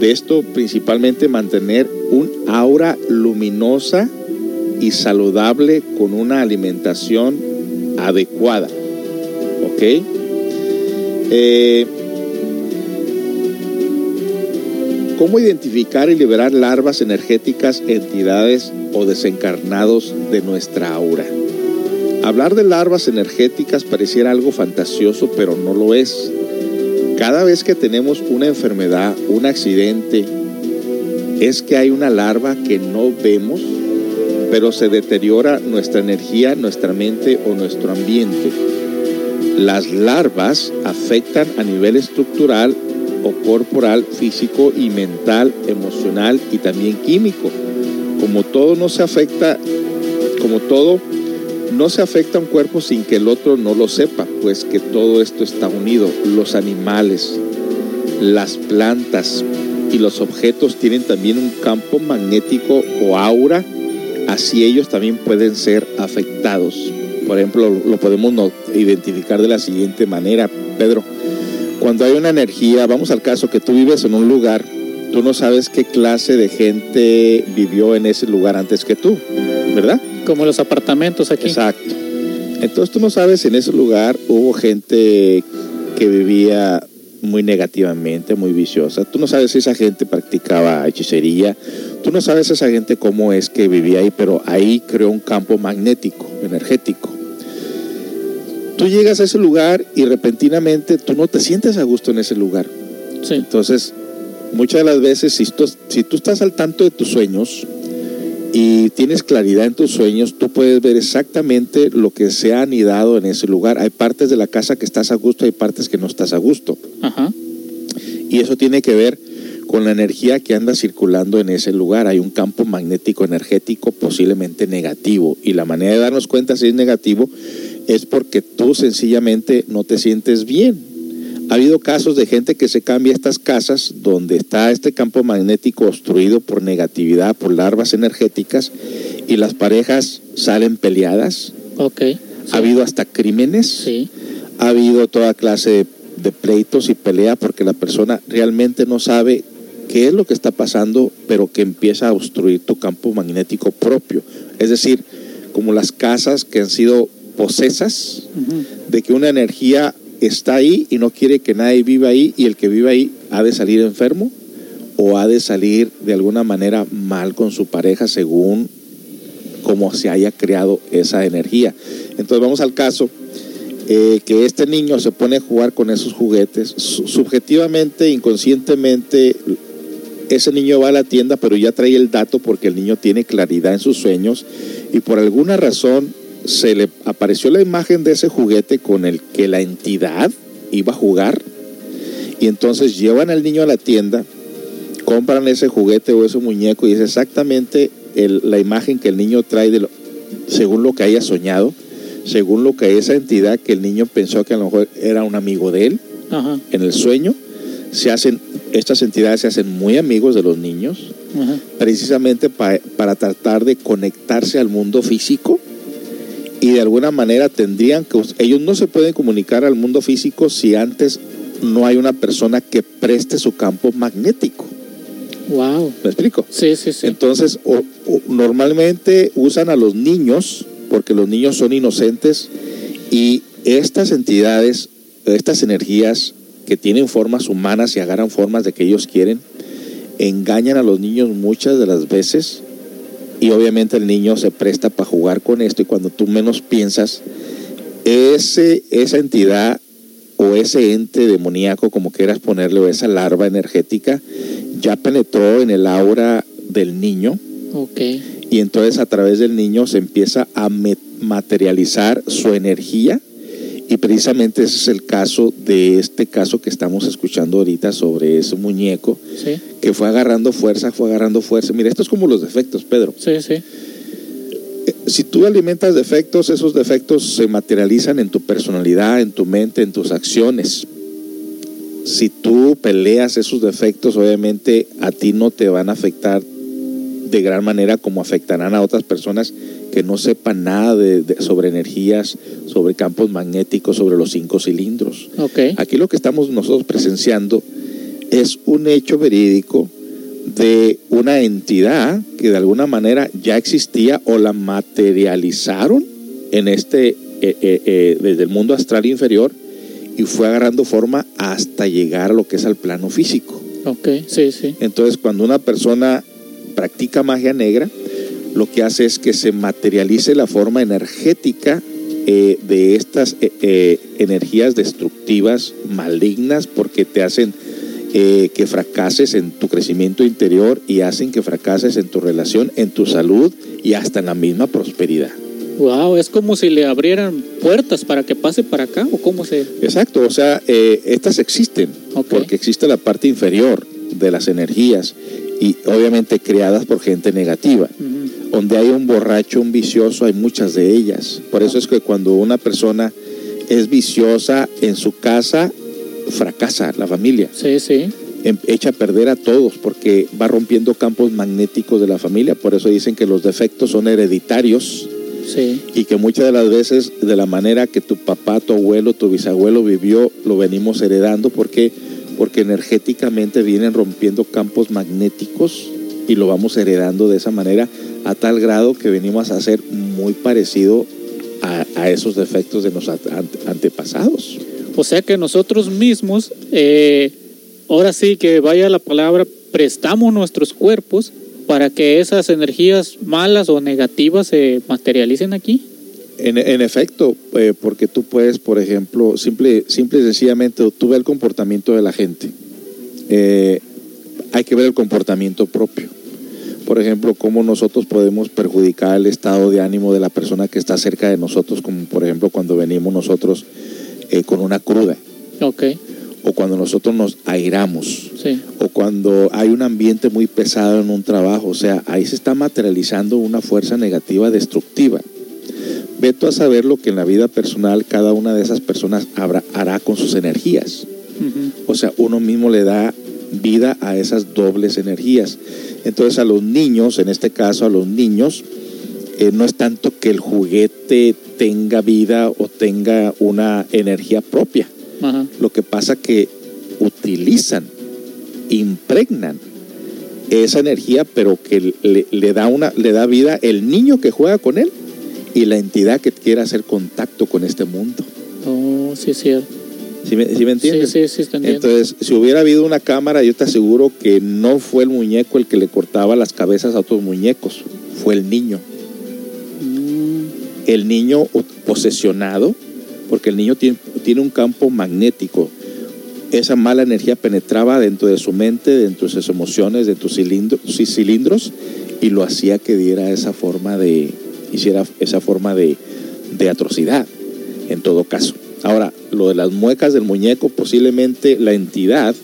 De esto principalmente mantener un aura luminosa y saludable con una alimentación adecuada. ¿Ok? Eh, ¿Cómo identificar y liberar larvas energéticas, entidades o desencarnados de nuestra aura? Hablar de larvas energéticas pareciera algo fantasioso, pero no lo es. Cada vez que tenemos una enfermedad, un accidente, es que hay una larva que no vemos, pero se deteriora nuestra energía, nuestra mente o nuestro ambiente. Las larvas afectan a nivel estructural o corporal, físico y mental, emocional y también químico. Como todo no se afecta, como todo no se afecta a un cuerpo sin que el otro no lo sepa, pues que todo esto está unido. Los animales, las plantas y los objetos tienen también un campo magnético o aura, así ellos también pueden ser afectados. Por ejemplo, lo podemos identificar de la siguiente manera, Pedro. Cuando hay una energía, vamos al caso que tú vives en un lugar, tú no sabes qué clase de gente vivió en ese lugar antes que tú, ¿verdad? Como los apartamentos aquí. Exacto. Entonces tú no sabes si en ese lugar hubo gente que vivía muy negativamente, muy viciosa. Tú no sabes si esa gente practicaba hechicería. Tú no sabes esa gente cómo es que vivía ahí, pero ahí creó un campo magnético, energético. Tú llegas a ese lugar y repentinamente tú no te sientes a gusto en ese lugar. Sí. Entonces, muchas de las veces, si tú, si tú estás al tanto de tus sueños y tienes claridad en tus sueños, tú puedes ver exactamente lo que se ha anidado en ese lugar. Hay partes de la casa que estás a gusto, hay partes que no estás a gusto. Ajá. Y eso tiene que ver con la energía que anda circulando en ese lugar. Hay un campo magnético energético posiblemente negativo. Y la manera de darnos cuenta si es negativo es porque tú sencillamente no te sientes bien. Ha habido casos de gente que se cambia estas casas donde está este campo magnético obstruido por negatividad, por larvas energéticas, y las parejas salen peleadas. Ok. Ha habido hasta crímenes. Sí. Ha habido toda clase de, de pleitos y pelea porque la persona realmente no sabe qué es lo que está pasando, pero que empieza a obstruir tu campo magnético propio. Es decir, como las casas que han sido posesas de que una energía está ahí y no quiere que nadie viva ahí y el que vive ahí ha de salir enfermo o ha de salir de alguna manera mal con su pareja según cómo se haya creado esa energía. Entonces vamos al caso eh, que este niño se pone a jugar con esos juguetes. Su- Subjetivamente, inconscientemente, ese niño va a la tienda, pero ya trae el dato porque el niño tiene claridad en sus sueños y por alguna razón se le apareció la imagen de ese juguete con el que la entidad iba a jugar y entonces llevan al niño a la tienda, compran ese juguete o ese muñeco y es exactamente el- la imagen que el niño trae de lo- según lo que haya soñado, según lo que esa entidad que el niño pensó que a lo mejor era un amigo de él Ajá. en el sueño, se hacen, estas entidades se hacen muy amigos de los niños, Ajá. precisamente pa- para tratar de conectarse al mundo físico y de alguna manera tendrían que, ellos no se pueden comunicar al mundo físico si antes no hay una persona que preste su campo magnético. Wow. ¿Me explico? Sí, sí, sí. Entonces, o- o- normalmente usan a los niños, porque los niños son inocentes, y estas entidades, estas energías que tienen formas humanas y agarran formas de que ellos quieren, engañan a los niños muchas de las veces, y obviamente el niño se presta para jugar con esto, y cuando tú menos piensas, ese, esa entidad o ese ente demoníaco, como quieras ponerle, o esa larva energética, ya penetró en el aura del niño Ok. y entonces a través del niño se empieza a materializar su energía y precisamente ese es el caso de este caso que estamos escuchando ahorita sobre ese muñeco Sí, que fue agarrando fuerza, fue agarrando fuerza. Mira, esto es como los defectos, Pedro. sí, sí. Eh, Si tú alimentas defectos, esos defectos se materializan en tu personalidad, en tu mente, en tus acciones. Si tú peleas esos defectos, obviamente a ti no te van a afectar de gran manera como afectarán a otras personas que no sepan nada de- de- sobre energías, sobre campos magnéticos, sobre los cinco cilindros. Ok. Aquí lo que estamos nosotros presenciando es un hecho verídico de una entidad que de alguna manera ya existía o la materializaron en este eh, eh, eh, desde el mundo astral inferior y fue agarrando forma hasta llegar a lo que es al plano físico. Ok. Sí, sí. Entonces, cuando una persona practica magia negra, lo que hace es que se materialice la forma energética eh, de estas eh, eh, energías destructivas, malignas, porque te hacen eh, que fracases en tu crecimiento interior y hacen que fracases en tu relación, en tu salud y hasta en la misma prosperidad. Wow, es como si le abrieran puertas para que pase para acá o cómo se. Exacto, o sea, estas existen porque existe la parte inferior de las energías y obviamente creadas por gente negativa. Ujú. Donde hay un borracho, un vicioso, hay muchas de ellas. Por eso es que cuando una persona es viciosa en su casa, fracasa la familia, Sí, sí. em- echa a perder a todos porque va rompiendo campos magnéticos de la familia. Por eso dicen que los defectos son hereditarios Sí. y que muchas de las veces de la manera que tu papá, tu abuelo, tu bisabuelo vivió, lo venimos heredando porque porque energéticamente vienen rompiendo campos magnéticos y lo vamos heredando de esa manera a tal grado que venimos a ser muy parecido a, a esos defectos de nuestros ante- antepasados. O sea que nosotros mismos, eh, ahora sí que vaya la palabra, prestamos nuestros cuerpos para que esas energías malas o negativas se materialicen aquí. En, en efecto, eh, porque tú puedes, por ejemplo, simple, simple y sencillamente, tú ves el comportamiento de la gente. Eh, hay que ver el comportamiento propio. Por ejemplo, cómo nosotros podemos perjudicar el estado de ánimo de la persona que está cerca de nosotros, como por ejemplo cuando venimos nosotros eh, con una cruda, o cuando nosotros nos airamos, sí. o cuando hay un ambiente muy pesado en un trabajo, o sea, ahí se está materializando una fuerza negativa destructiva. Veto a saber lo que en la vida personal cada una de esas personas habrá- hará con sus energías. O sea, uno mismo le da vida a esas dobles energías. Entonces a los niños, en este caso a los niños, eh, no es tanto que el juguete tenga vida o tenga una energía propia. Ajá. Lo que pasa que utilizan, impregnan esa energía, pero que le, le da una, le da vida el niño que juega con él y la entidad que quiere hacer contacto con este mundo. Oh, sí, es cierto. ¿Sí me, sí me entiendes? Sí, sí, sí, te entiendo. Entonces, si hubiera habido una cámara, yo te aseguro que no fue el muñeco el que le cortaba las cabezas a otros muñecos, fue el niño. Mm, El niño posesionado, porque el niño tiene, tiene un campo magnético. Esa mala energía penetraba dentro de su mente, dentro de sus emociones, de tus cilindros, y lo hacía que diera esa forma de, hiciera esa forma de, de atrocidad, en todo caso. Ahora, lo de las muecas del muñeco, posiblemente la entidad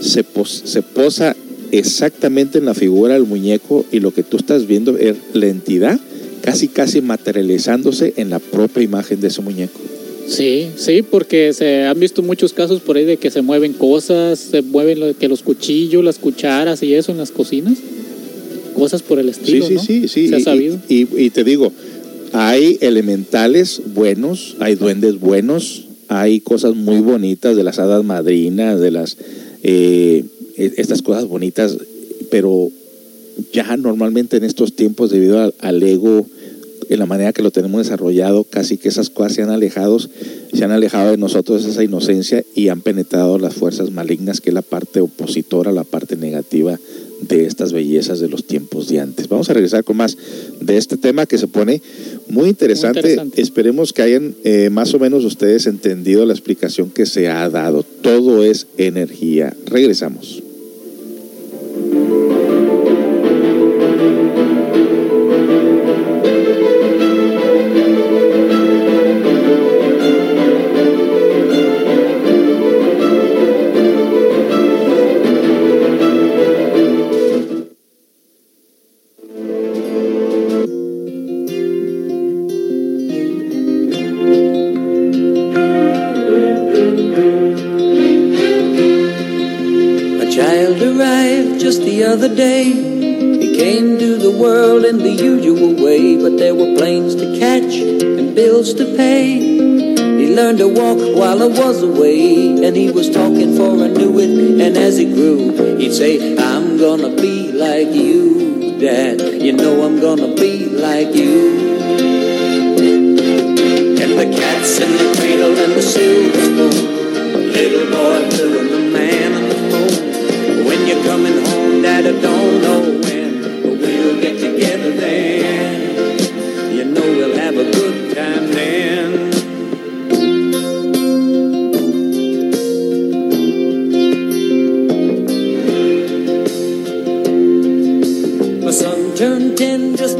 se, pos- se posa exactamente en la figura del muñeco y lo que tú estás viendo es la entidad casi casi materializándose en la propia imagen de ese muñeco. Sí, sí, porque se han visto muchos casos por ahí de que se mueven cosas, se mueven lo- que los cuchillos, las cucharas y eso en las cocinas. Cosas por el estilo, sí, ¿no? sí, sí, sí. Se ha Y- sabido. Y, y te digo, hay elementales buenos, hay duendes buenos, hay cosas muy bonitas de las hadas madrinas, de las eh, e- estas cosas bonitas, pero ya normalmente en estos tiempos debido al, al ego en la manera que lo tenemos desarrollado, casi que esas cosas se han alejado, se han alejado de nosotros esa inocencia y han penetrado las fuerzas malignas, que es la parte opositora, la parte negativa de estas bellezas de los tiempos de antes. Vamos a regresar con más de este tema que se pone muy interesante. Muy interesante. Esperemos que hayan eh, más o menos ustedes entendido la explicación que se ha dado. Todo es energía. Regresamos. Bills to pay. He learned to walk while I was away, and he was talking for I knew it. And as he grew, he'd say, I'm gonna be like you, Dad. You know I'm gonna be like you. And the cat's in the cradle and the silver spoon. Little boy blue and the man on the moon. When you're coming home, Dad, I don't know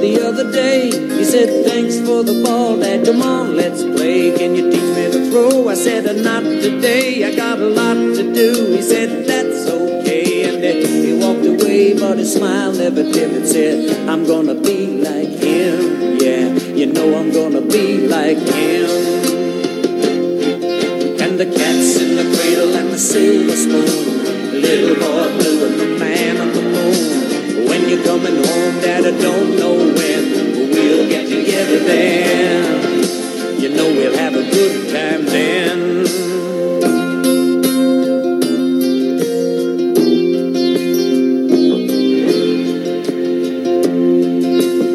the other day. He said, Thanks for the ball, Dad. Come on, let's play. Can you teach me to throw? I said, "Uh, Not today. I got a lot to do. He said, That's okay. And then he walked away, but his smile never dimmed. And said, I'm gonna be like him. Yeah, you know I'm gonna be like him. And the cat's in the cradle and the silver spoon. Little boy blue and the man on the moon. When you're coming home, Dad, I don't then. You know we'll have a good time then.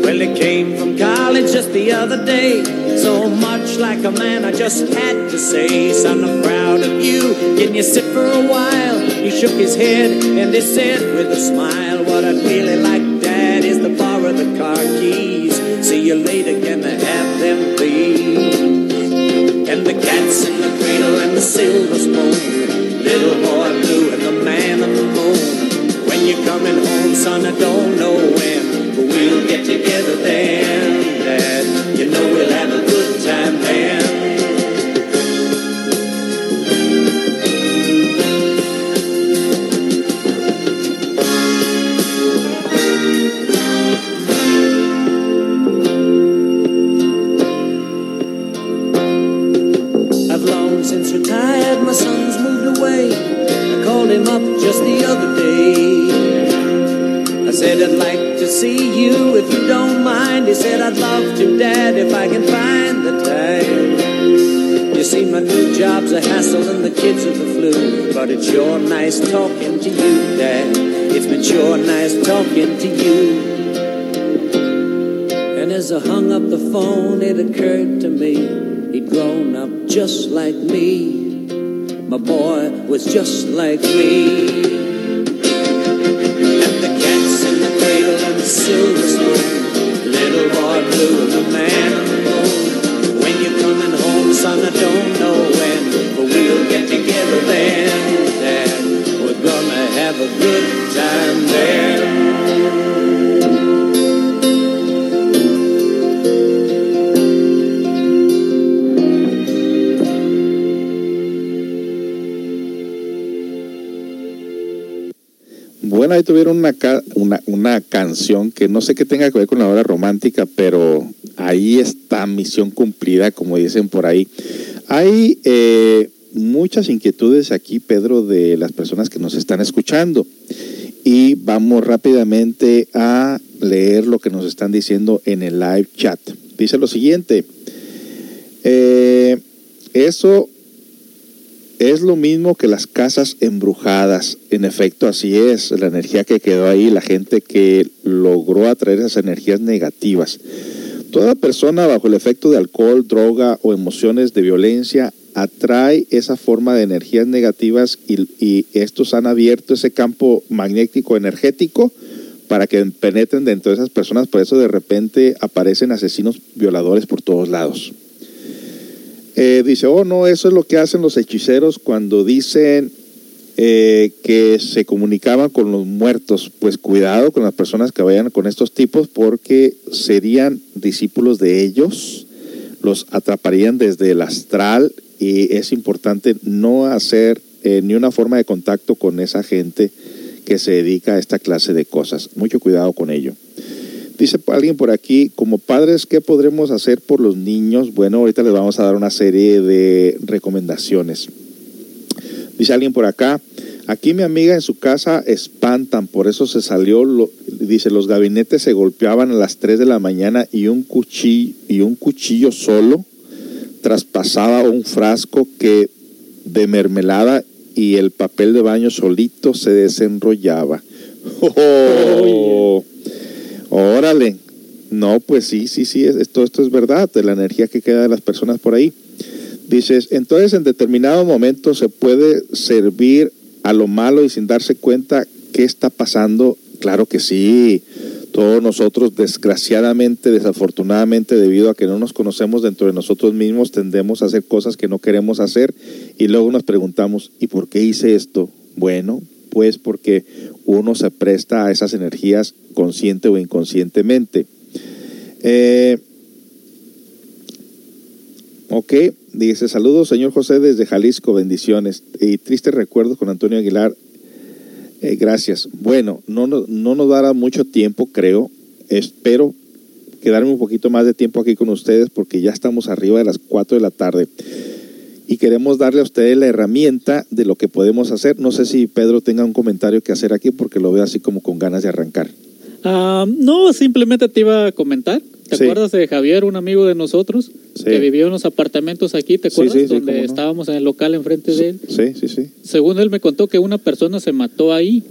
Well, he came from college just the other day. So much like a man, I just had to say, Son, I'm proud of you. Can you sit for a while? He shook his head and he said with a smile, What I'd really like, Dad, is to borrow the car you later gonna have them please? And the cats in the cradle and the silver spoon. Little boy blue and the man of the moon. When you're coming home, son, I don't know when, but we'll get you. Just like me. Tuvieron una, una, una canción que no sé qué tenga que ver con la hora romántica, pero ahí está misión cumplida, como dicen por ahí. Hay eh, muchas inquietudes aquí, Pedro, de las personas que nos están escuchando. Y vamos rápidamente a leer lo que nos están diciendo en el live chat. Dice lo siguiente. eh, eso es lo mismo que las casas embrujadas. En efecto, así es. La energía que quedó ahí, la gente que logró atraer esas energías negativas. Toda persona bajo el efecto de alcohol, droga o emociones de violencia atrae esa forma de energías negativas y, y estos han abierto ese campo magnético energético para que penetren dentro de esas personas. Por eso de repente aparecen asesinos violadores por todos lados. Eh, dice, oh no, eso es lo que hacen los hechiceros cuando dicen eh, que se comunicaban con los muertos. Pues cuidado con las personas que vayan con estos tipos porque serían discípulos de ellos, los atraparían desde el astral y es importante no hacer eh, ni una forma de contacto con esa gente que se dedica a esta clase de cosas. Mucho cuidado con ello. Dice alguien por aquí, como padres, ¿qué podremos hacer por los niños? Bueno, ahorita les vamos a dar una serie de recomendaciones. Dice alguien por acá, aquí mi amiga en su casa espantan, por eso se salió, lo- dice, los gabinetes se golpeaban a las 3 de la mañana y un cuchillo, y un cuchillo solo traspasaba un frasco que de mermelada y el papel de baño solito se desenrollaba. ¡Oh! Órale. No, pues sí, sí, sí, es- esto, esto es verdad, de la energía que queda de las personas por ahí. Dices, entonces en determinado momento se puede servir a lo malo y sin darse cuenta qué está pasando. Claro que sí. Todos nosotros, desgraciadamente, desafortunadamente, debido a que no nos conocemos dentro de nosotros mismos, tendemos a hacer cosas que no queremos hacer y luego nos preguntamos, ¿y por qué hice esto? Bueno, pues porque uno se presta a esas energías consciente o inconscientemente. Eh, ok, dice saludos señor José desde Jalisco, bendiciones y tristes recuerdos con Antonio Aguilar. Eh, gracias. Bueno, no, no, no nos dará mucho tiempo, creo. Espero quedarme un poquito más de tiempo aquí con ustedes porque ya estamos arriba de las 4 de la tarde y queremos darle a ustedes la herramienta de lo que podemos hacer. No sé si Pedro tenga un comentario que hacer aquí porque lo veo así como con ganas de arrancar. Ah, no, simplemente te iba a comentar. ¿Te Sí. acuerdas de Javier, un amigo de nosotros, Sí. que vivió en los apartamentos aquí? ¿Te acuerdas? sí, Donde no. estábamos en el local enfrente de él. Sí, sí, sí. Según él me contó que una persona se mató ahí.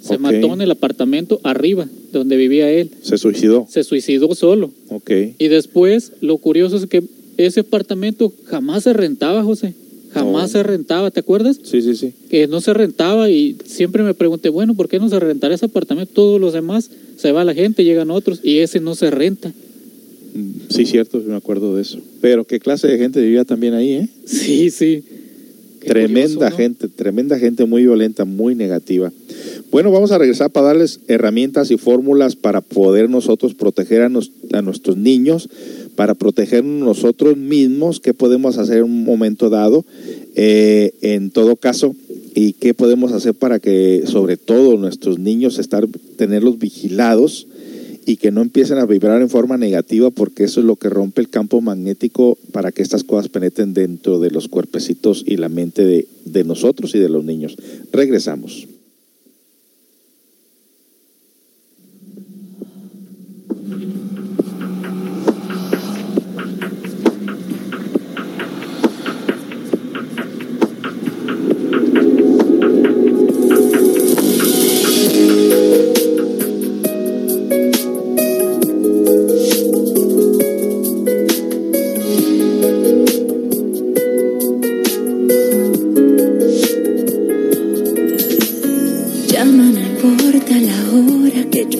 Se mató en el apartamento arriba, donde vivía él. Se suicidó. Se suicidó solo. Ok. Y después, lo curioso es que ese apartamento jamás se rentaba, José. Jamás se rentaba, ¿te acuerdas? Sí, sí, sí. Que no se rentaba y siempre me pregunté, bueno, ¿por qué no se rentará ese apartamento? Todos los demás se va la gente, llegan otros y ese no se renta. Sí, cierto, me acuerdo de eso. Pero qué clase de gente vivía también ahí, ¿eh? Sí, sí. Qué tremenda curioso, ¿no? gente, tremenda gente muy violenta, muy negativa. Bueno, vamos a regresar para darles herramientas y fórmulas para poder nosotros proteger a, nos- a nuestros niños, para protegernos nosotros mismos, qué podemos hacer en un momento dado, eh, en todo caso, y qué podemos hacer para que, sobre todo, nuestros niños estar, tenerlos vigilados y que no empiecen a vibrar en forma negativa porque eso es lo que rompe el campo magnético para que estas cosas penetren dentro de los cuerpecitos y la mente de, de nosotros y de los niños. Regresamos.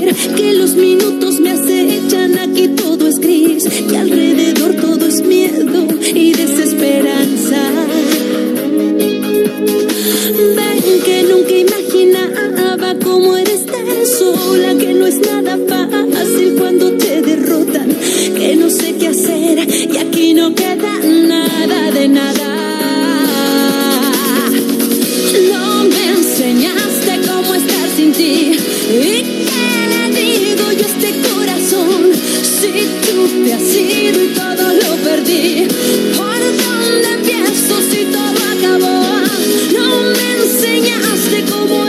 Que los minutos me acechan, aquí todo es gris, que alrededor todo es miedo y desesperanza. Ven que nunca imaginaba cómo era estar sola, que no es nada fácil cuando te derrotan, que no sé qué hacer y aquí no queda nada de nada. No me enseñaste cómo estar ti. ¿Y qué le digo yo a este corazón? Si tú te has ido y todo lo perdí. ¿Por dónde empiezo si todo acabó? No me enseñaste cómo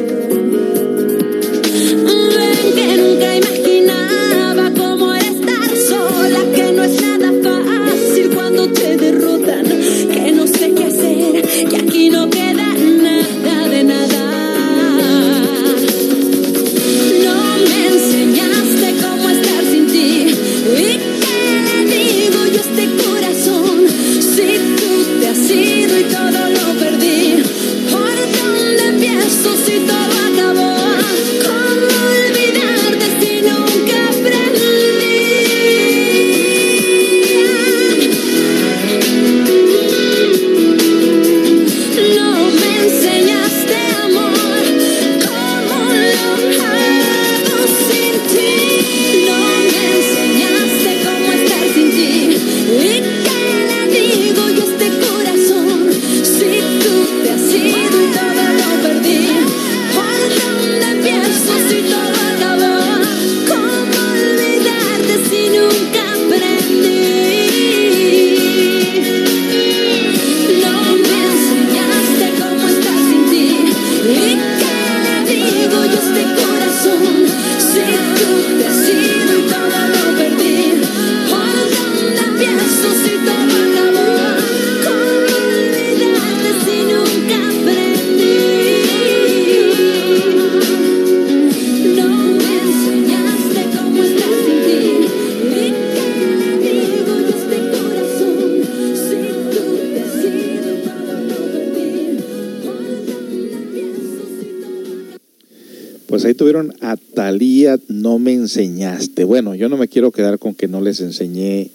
Enseñaste. Bueno, yo no me quiero quedar con que no les enseñé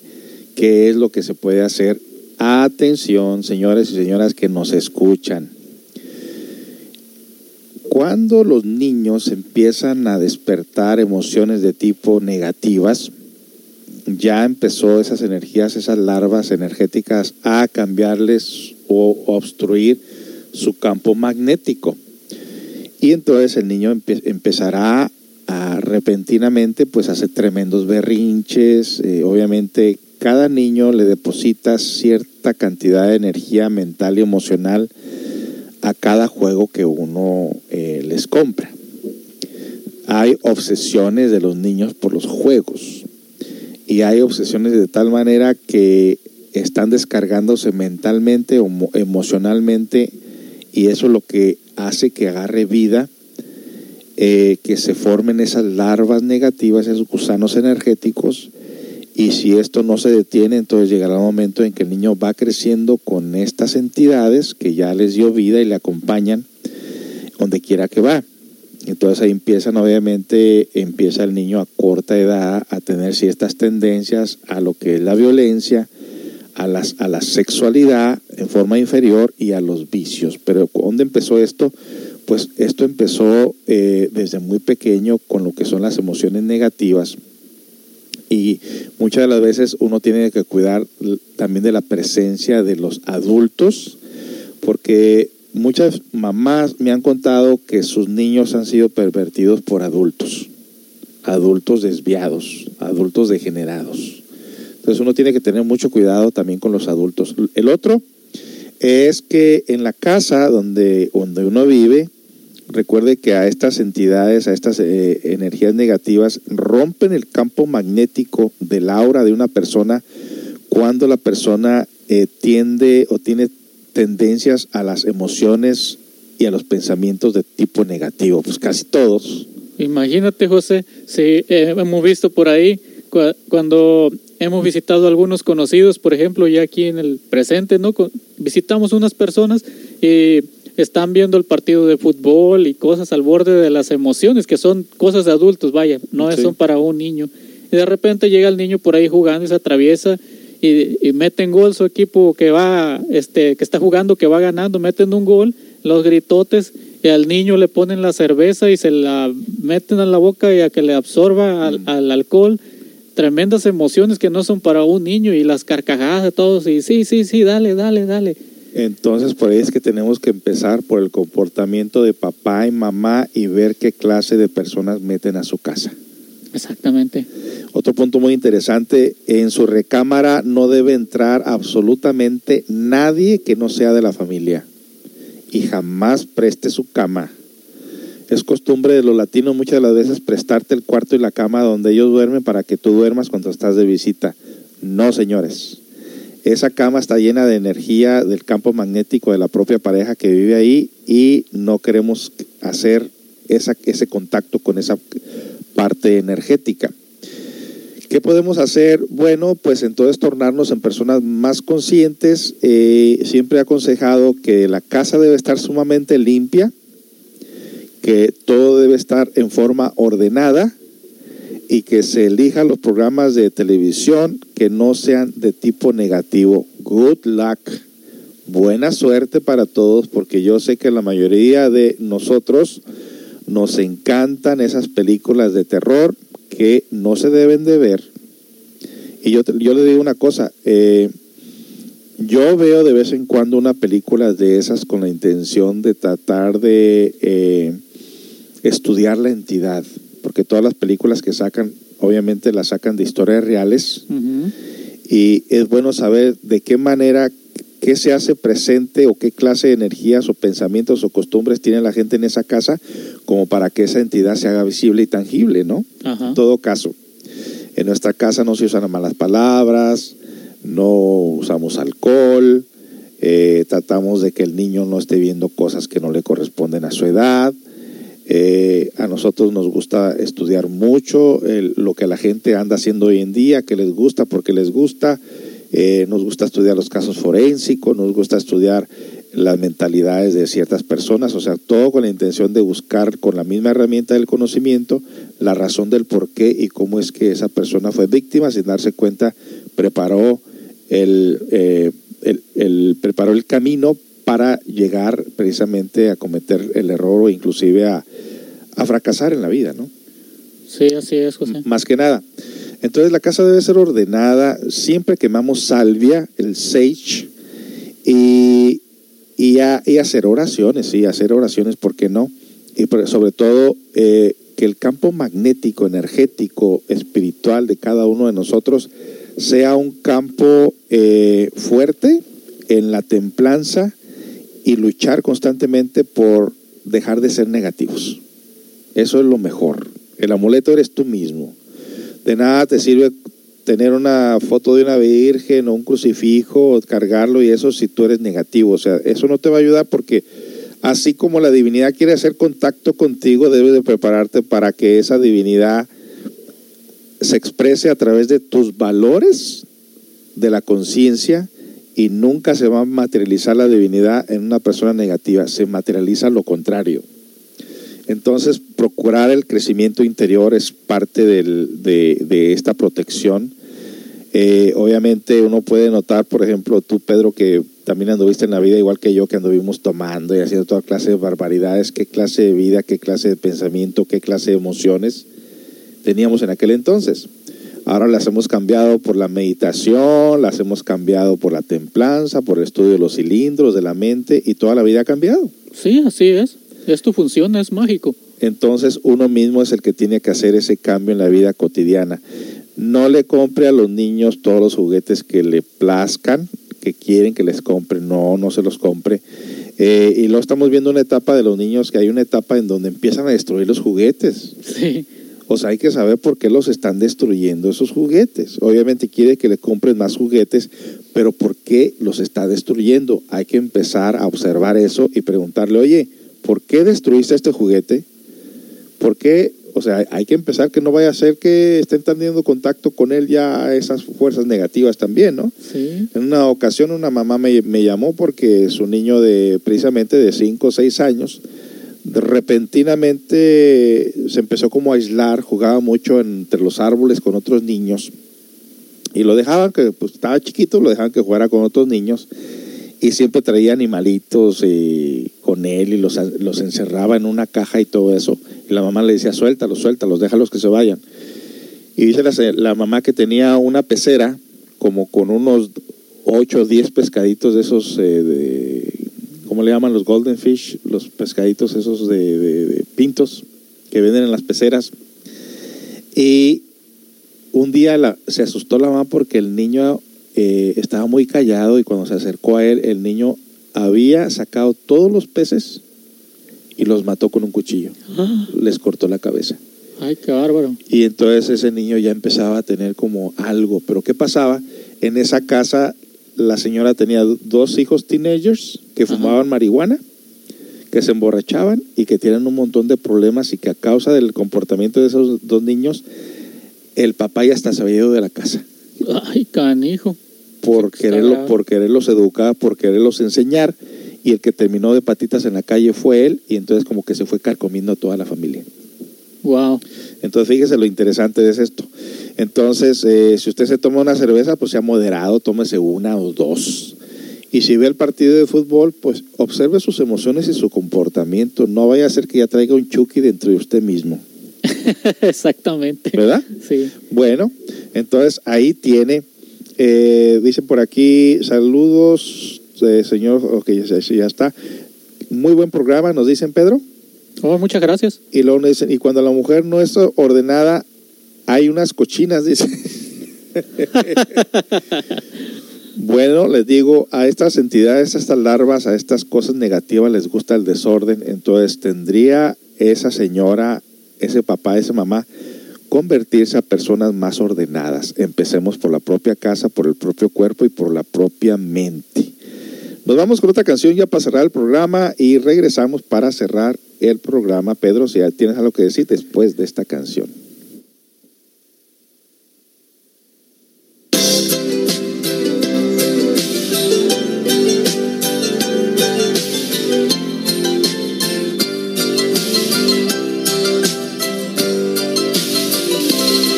qué es lo que se puede hacer. Atención, señores y señoras que nos escuchan. Cuando los niños empiezan a despertar emociones de tipo negativas, ya empezó esas energías, esas larvas energéticas a cambiarles o obstruir su campo magnético. Y entonces el niño empe- empezará repentinamente pues hacer tremendos berrinches. eh, obviamente cada niño le deposita cierta cantidad de energía mental y emocional a cada juego que uno eh, les compra. Hay obsesiones de los niños por los juegos y hay obsesiones de tal manera que están descargándose mentalmente o mo- emocionalmente y eso es lo que hace que agarre vida, eh, que se formen esas larvas negativas, esos gusanos energéticos Y si esto no se detiene, entonces llegará el momento en que el niño va creciendo con estas entidades que ya les dio vida y le acompañan donde quiera que va. Entonces ahí empiezan, obviamente, empieza el niño a corta edad a tener ciertas tendencias a lo que es la violencia, a, las, a la sexualidad en forma inferior y a los vicios. Pero ¿dónde empezó esto? Pues esto empezó eh, desde muy pequeño con lo que son las emociones negativas. Y muchas de las veces uno tiene que cuidar también de la presencia de los adultos, porque muchas mamás me han contado que sus niños han sido pervertidos por adultos, adultos desviados, adultos degenerados. Entonces uno tiene que tener mucho cuidado también con los adultos. El otro es que en la casa donde, donde uno vive, recuerde que a estas entidades, a estas eh, energías negativas, rompen el campo magnético del aura de una persona cuando la persona eh, tiende o tiene tendencias a las emociones y a los pensamientos de tipo negativo. Pues casi todos. Imagínate, José, si eh, hemos visto por ahí cua- cuando hemos visitado a algunos conocidos, por ejemplo, ya aquí en el presente, ¿no? Visitamos unas personas y están viendo el partido de fútbol y cosas al borde de las emociones, que son cosas de adultos, vaya, no Sí. son para un niño. Y de repente llega el niño por ahí jugando y se atraviesa y, y meten gol su equipo que va, este, que está jugando, que va ganando, meten un gol, los gritotes, y al niño le ponen la cerveza y se la meten en la boca y a que le absorba al, al alcohol. Tremendas emociones que no son para un niño y las carcajadas de todos y sí, sí, sí, dale, dale, dale. Entonces por ahí es que tenemos que empezar por el comportamiento de papá y mamá y ver qué clase de personas meten a su casa. Exactamente. Otro punto muy interesante, en su recámara no debe entrar absolutamente nadie que no sea de la familia y jamás preste su cama. Es costumbre de los latinos muchas de las veces prestarte el cuarto y la cama donde ellos duermen para que tú duermas cuando estás de visita. No, señores. Esa cama está llena de energía del campo magnético de la propia pareja que vive ahí y no queremos hacer esa, ese contacto con esa parte energética. ¿Qué podemos hacer? Bueno, pues entonces tornarnos en personas más conscientes. Eh, siempre he aconsejado que la casa debe estar sumamente limpia, que todo debe estar en forma ordenada y que se elijan los programas de televisión que no sean de tipo negativo. Good luck. Buena suerte para todos porque yo sé que la mayoría de nosotros nos encantan esas películas de terror que no se deben de ver. Y yo, yo le digo una cosa, eh, yo veo de vez en cuando una película de esas con la intención de tratar de eh, estudiar la entidad, porque todas las películas que sacan, obviamente las sacan de historias reales, y es bueno saber de qué manera, qué se hace presente o qué clase de energías o pensamientos o costumbres tiene la gente en esa casa como para que esa entidad se haga visible y tangible, ¿no? En todo caso, en nuestra casa no se usan malas palabras, no usamos alcohol, eh, tratamos de que el niño no esté viendo cosas que no le corresponden a su edad. Eh, a nosotros nos gusta estudiar mucho el- lo que la gente anda haciendo hoy en día, que les gusta porque les gusta. Eh, nos gusta estudiar los casos forensicos, nos gusta estudiar las mentalidades de ciertas personas, o sea, todo con la intención de buscar con la misma herramienta del conocimiento la razón del por qué y cómo es que esa persona fue víctima, sin darse cuenta, preparó el, eh, el, el- preparó el camino para llegar precisamente a cometer el error o inclusive a, a fracasar en la vida, ¿no? Sí, así es, José. Más que nada. Entonces la casa debe ser ordenada, siempre quemamos salvia, el sage, y, y, a- y hacer oraciones, sí, hacer oraciones, ¿por qué no? Y sobre todo eh, que el campo magnético, energético, espiritual de cada uno de nosotros sea un campo eh, fuerte en la templanza y luchar constantemente por dejar de ser negativos. Eso es lo mejor. El amuleto eres tú mismo. De nada te sirve tener una foto de una virgen o un crucifijo o cargarlo y eso si tú eres negativo. O sea, eso no te va a ayudar porque así como la divinidad quiere hacer contacto contigo, debes de prepararte para que esa divinidad se exprese a través de tus valores de la conciencia y nunca se va a materializar la divinidad en una persona negativa, se materializa lo contrario. Entonces, procurar el crecimiento interior es parte de, de esta protección. Eh, obviamente uno puede notar, por ejemplo, tú Pedro, que también anduviste en la vida igual que yo, que anduvimos tomando y haciendo toda clase de barbaridades, qué clase de vida, qué clase de pensamiento, qué clase de emociones teníamos en aquel entonces. Ahora las hemos cambiado por la meditación, las hemos cambiado por la templanza, por el estudio de los cilindros de la mente y toda la vida ha cambiado. Sí, así es. Esto funciona, es mágico. Entonces uno mismo es el que tiene que hacer ese cambio en la vida cotidiana. No le compre a los niños todos los juguetes que le plazcan, que quieren que les compre. No, no se los compre. Eh, y luego estamos viendo una etapa de los niños que hay una etapa en donde empiezan a destruir los juguetes. Sí. O sea, hay que saber por qué los están destruyendo esos juguetes. Obviamente quiere que le compren más juguetes, pero ¿por qué los está destruyendo? Hay que empezar a observar eso y preguntarle, oye, ¿por qué destruiste este juguete? ¿Por qué? O sea, hay que empezar que no vaya a ser que estén teniendo contacto con él ya esas fuerzas negativas también, ¿no? Sí. En una ocasión una mamá me, me llamó porque su niño de precisamente de 5 o 6 años repentinamente se empezó como a aislar, jugaba mucho entre los árboles con otros niños y lo dejaban que pues estaba chiquito, lo dejaban que jugara con otros niños y siempre traía animalitos y con él y los, los encerraba en una caja y todo eso. Y la mamá le decía, suéltalos, suéltalos, déjalos que se vayan. Y dice la, mamá que tenía una pecera como con unos 8 o 10 pescaditos de esos, eh, de, ¿cómo le llaman los golden fish? Los pescaditos esos de, de- de pintos que venden en las peceras. Y un día la- se asustó la mamá porque el niño eh, estaba muy callado y cuando se acercó a él, el niño había sacado todos los peces y los mató con un cuchillo. Ah, Les cortó la cabeza. ay, qué bárbaro. Y entonces ese niño ya empezaba a tener como algo. Pero ¿qué pasaba? En esa casa la señora tenía dos hijos teenagers que Ajá. fumaban marihuana, que se emborrachaban y que tienen un montón de problemas y que a causa del comportamiento de esos dos niños, el papá ya hasta se había ido de la casa. Ay, canijo. Por, quererlo, por quererlos educar, por quererlos enseñar. Y el que terminó de patitas en la calle fue él y entonces como que se fue carcomiendo a toda la familia. Wow. Entonces, fíjese lo interesante de esto. Entonces, eh, si usted se toma una cerveza, pues sea moderado, tómese una o dos. Y si ve el partido de fútbol, pues observe sus emociones y su comportamiento. No vaya a ser que ya traiga un chucky dentro de usted mismo, <laughs> Exactamente. ¿verdad? Sí. Bueno, entonces ahí tiene, eh, dice por aquí, saludos, eh, señor, ok, ya está. Muy buen programa, nos dicen Pedro. Oh, muchas gracias. Y luego nos dicen, y cuando la mujer no es ordenada, hay unas cochinas, dice. <laughs> bueno, les digo, a estas entidades, a estas larvas, a estas cosas negativas les gusta el desorden. Entonces, tendría esa señora, ese papá, esa mamá, convertirse a personas más ordenadas. Empecemos por la propia casa, por el propio cuerpo y por la propia mente. Nos vamos con otra canción ya para cerrar el programa y regresamos para cerrar el programa. Pedro, si ya tienes algo que decir después de esta canción.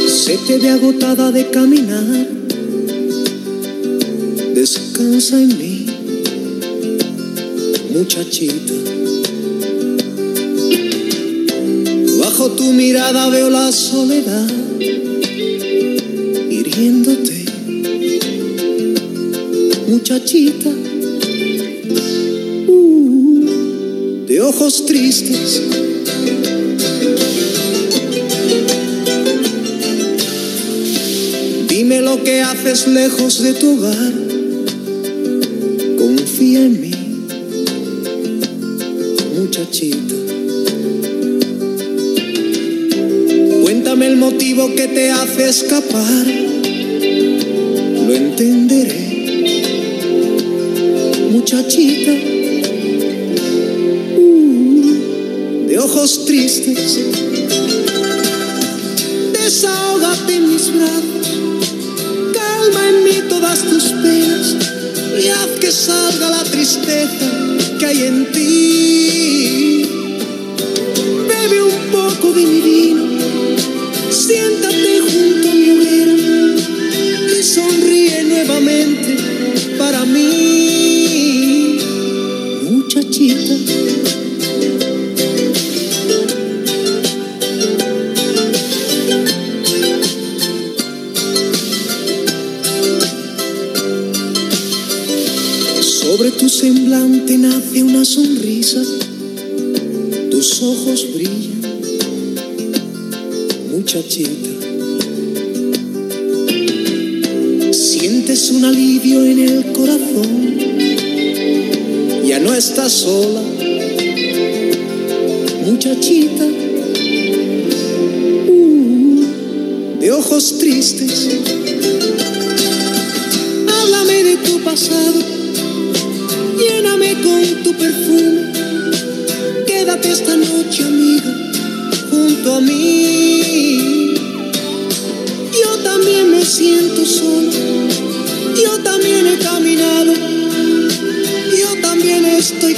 Se te ve agotada de caminar. Descansa en mí, muchachita. Bajo tu mirada veo la soledad hiriéndote, muchachita. Uh, de ojos tristes. Dime lo que haces lejos de tu hogar. Confía en mí, muchachita. Cuéntame el motivo que te hace escapar. Lo entenderé, muchachita. Uh, de ojos tristes. De Desahógate en mis brazos, calma en mí todas tus penas y haz que salga la tristeza que hay en ti.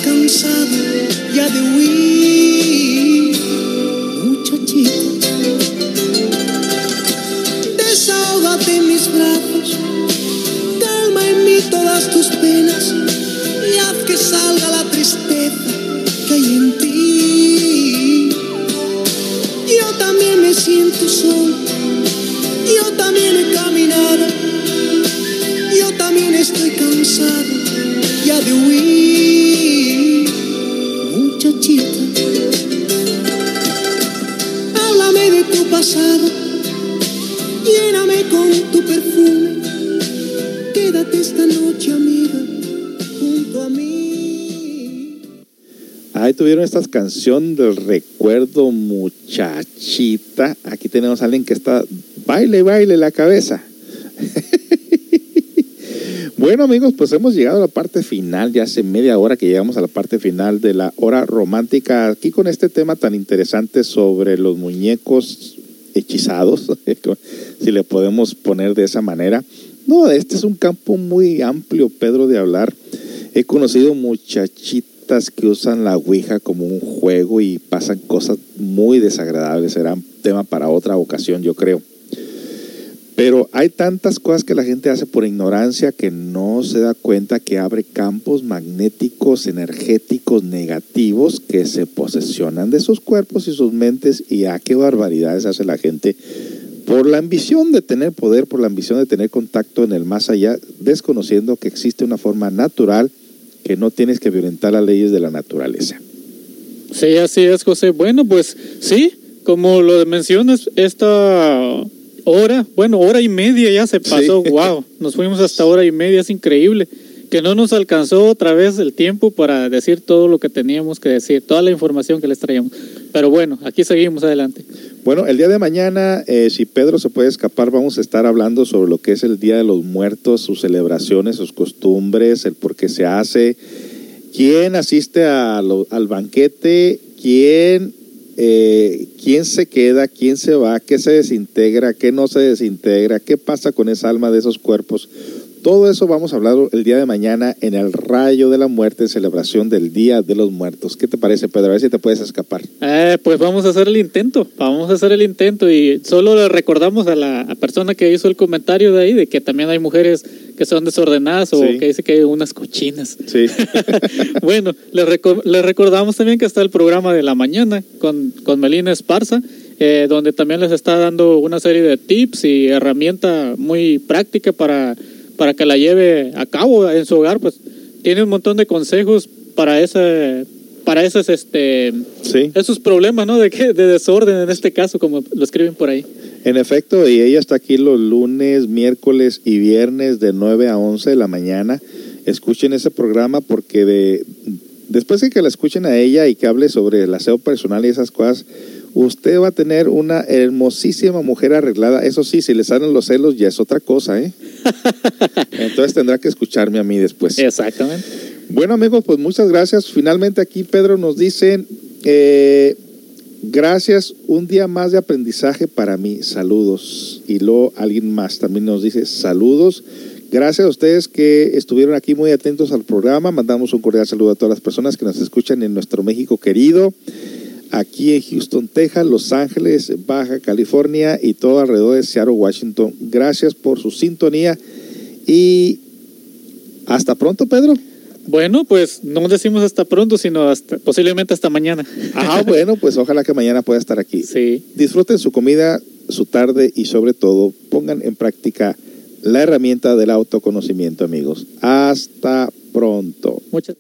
Cansado ya de huir. Muchachita, desahógate en mis brazos. Calma en mí todas tus penas y haz que salga tuvieron esta canción del recuerdo muchachita. Aquí tenemos a alguien que está baile, baile la cabeza. <laughs> bueno amigos, pues hemos llegado a la parte final, ya hace media hora que llegamos a la parte final de la hora romántica, aquí con este tema tan interesante sobre los muñecos hechizados, <laughs> si le podemos poner de esa manera. No, este es un campo muy amplio, Pedro, de hablar. He conocido muchachitas que usan la Ouija como un juego y pasan cosas muy desagradables. Será tema para otra ocasión, yo creo. Pero hay tantas cosas que la gente hace por ignorancia que no se da cuenta que abre campos magnéticos, energéticos, negativos que se posesionan de sus cuerpos y sus mentes y a qué barbaridades hace la gente por la ambición de tener poder, por la ambición de tener contacto en el más allá, desconociendo que existe una forma natural que no tienes que violentar las leyes de la naturaleza. Sí, así es, José. Bueno, pues sí, como lo mencionas, esta hora, bueno, hora y media ya se pasó, <laughs> Sí. wow, nos fuimos hasta hora y media, es increíble. Que no nos alcanzó otra vez el tiempo para decir todo lo que teníamos que decir, toda la información que les traíamos. Pero bueno, aquí seguimos adelante. Bueno, el día de mañana, eh, si Pedro se puede escapar, vamos a estar hablando sobre lo que es el Día de los Muertos, sus celebraciones, sus costumbres, el por qué se hace, quién asiste a lo- al banquete, quién, eh, quién se queda, quién se va, qué se desintegra, qué no se desintegra, qué pasa con esa alma de esos cuerpos. Todo eso vamos a hablar el día de mañana en el Rayo de la Muerte en celebración del Día de los Muertos. ¿Qué te parece, Pedro? A ver si te puedes escapar. Eh, pues vamos a hacer el intento, vamos a hacer el intento y solo le recordamos a la a persona que hizo el comentario de ahí de que también hay mujeres que son desordenadas o Sí. que dice que hay unas cochinas. Sí. <laughs> bueno, les, reco- les recordamos también que está el programa de la mañana con, con Melina Esparza, eh, donde también les está dando una serie de tips y herramienta muy práctica para, para que la lleve a cabo en su hogar. Pues tiene un montón de consejos para ese para esos este sí. esos problemas no de desorden en este caso como lo escriben por ahí En efecto, y ella está aquí los lunes, miércoles y viernes de 9 a 11 de la mañana. Escuchen ese programa porque de, después de que la escuchen a ella y que hable sobre el aseo personal y esas cosas, usted va a tener una hermosísima mujer arreglada. Eso sí, si le salen los celos ya es otra cosa, ¿eh? <laughs> Entonces tendrá que escucharme a mí después. exactamente Bueno amigos, pues muchas gracias. Finalmente aquí Pedro nos dice, eh, Gracias, un día más de aprendizaje para mí. Saludos. Y luego alguien más también nos dice saludos. Gracias a ustedes que estuvieron aquí muy atentos al programa. Mandamos un cordial saludo a todas las personas que nos escuchan en nuestro México querido, aquí en Houston, Texas, Los Ángeles, Baja California y todo alrededor de Seattle, Washington. Gracias por su sintonía y hasta pronto, Pedro. Bueno, pues no decimos hasta pronto, sino hasta posiblemente hasta mañana. Ah, <laughs> bueno, pues ojalá que mañana pueda estar aquí. Sí. Disfruten su comida, su tarde y sobre todo pongan en práctica la herramienta del autoconocimiento, amigos. Hasta pronto. Muchas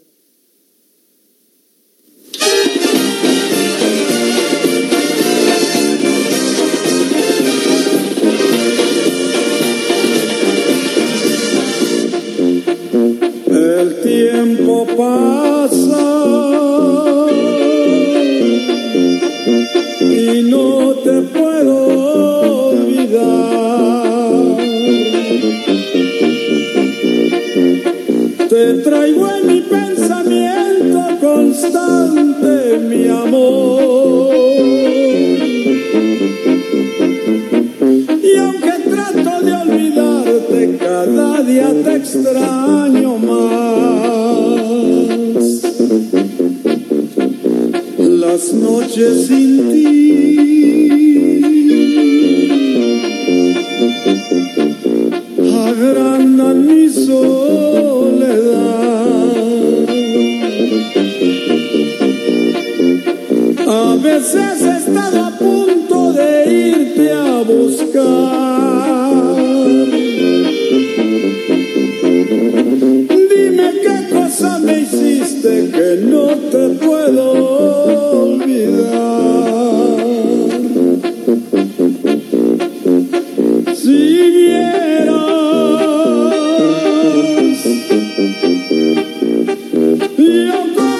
El tiempo pasa y no te puedo olvidar. Te traigo en mi pensamiento constante, mi amor. Y aunque de olvidarte, cada día te extraño más. Las noches sin ti agrandan mi soledad. A veces he a punto de irte a buscar. Me hiciste que no te puedo olvidar. Si vieras yo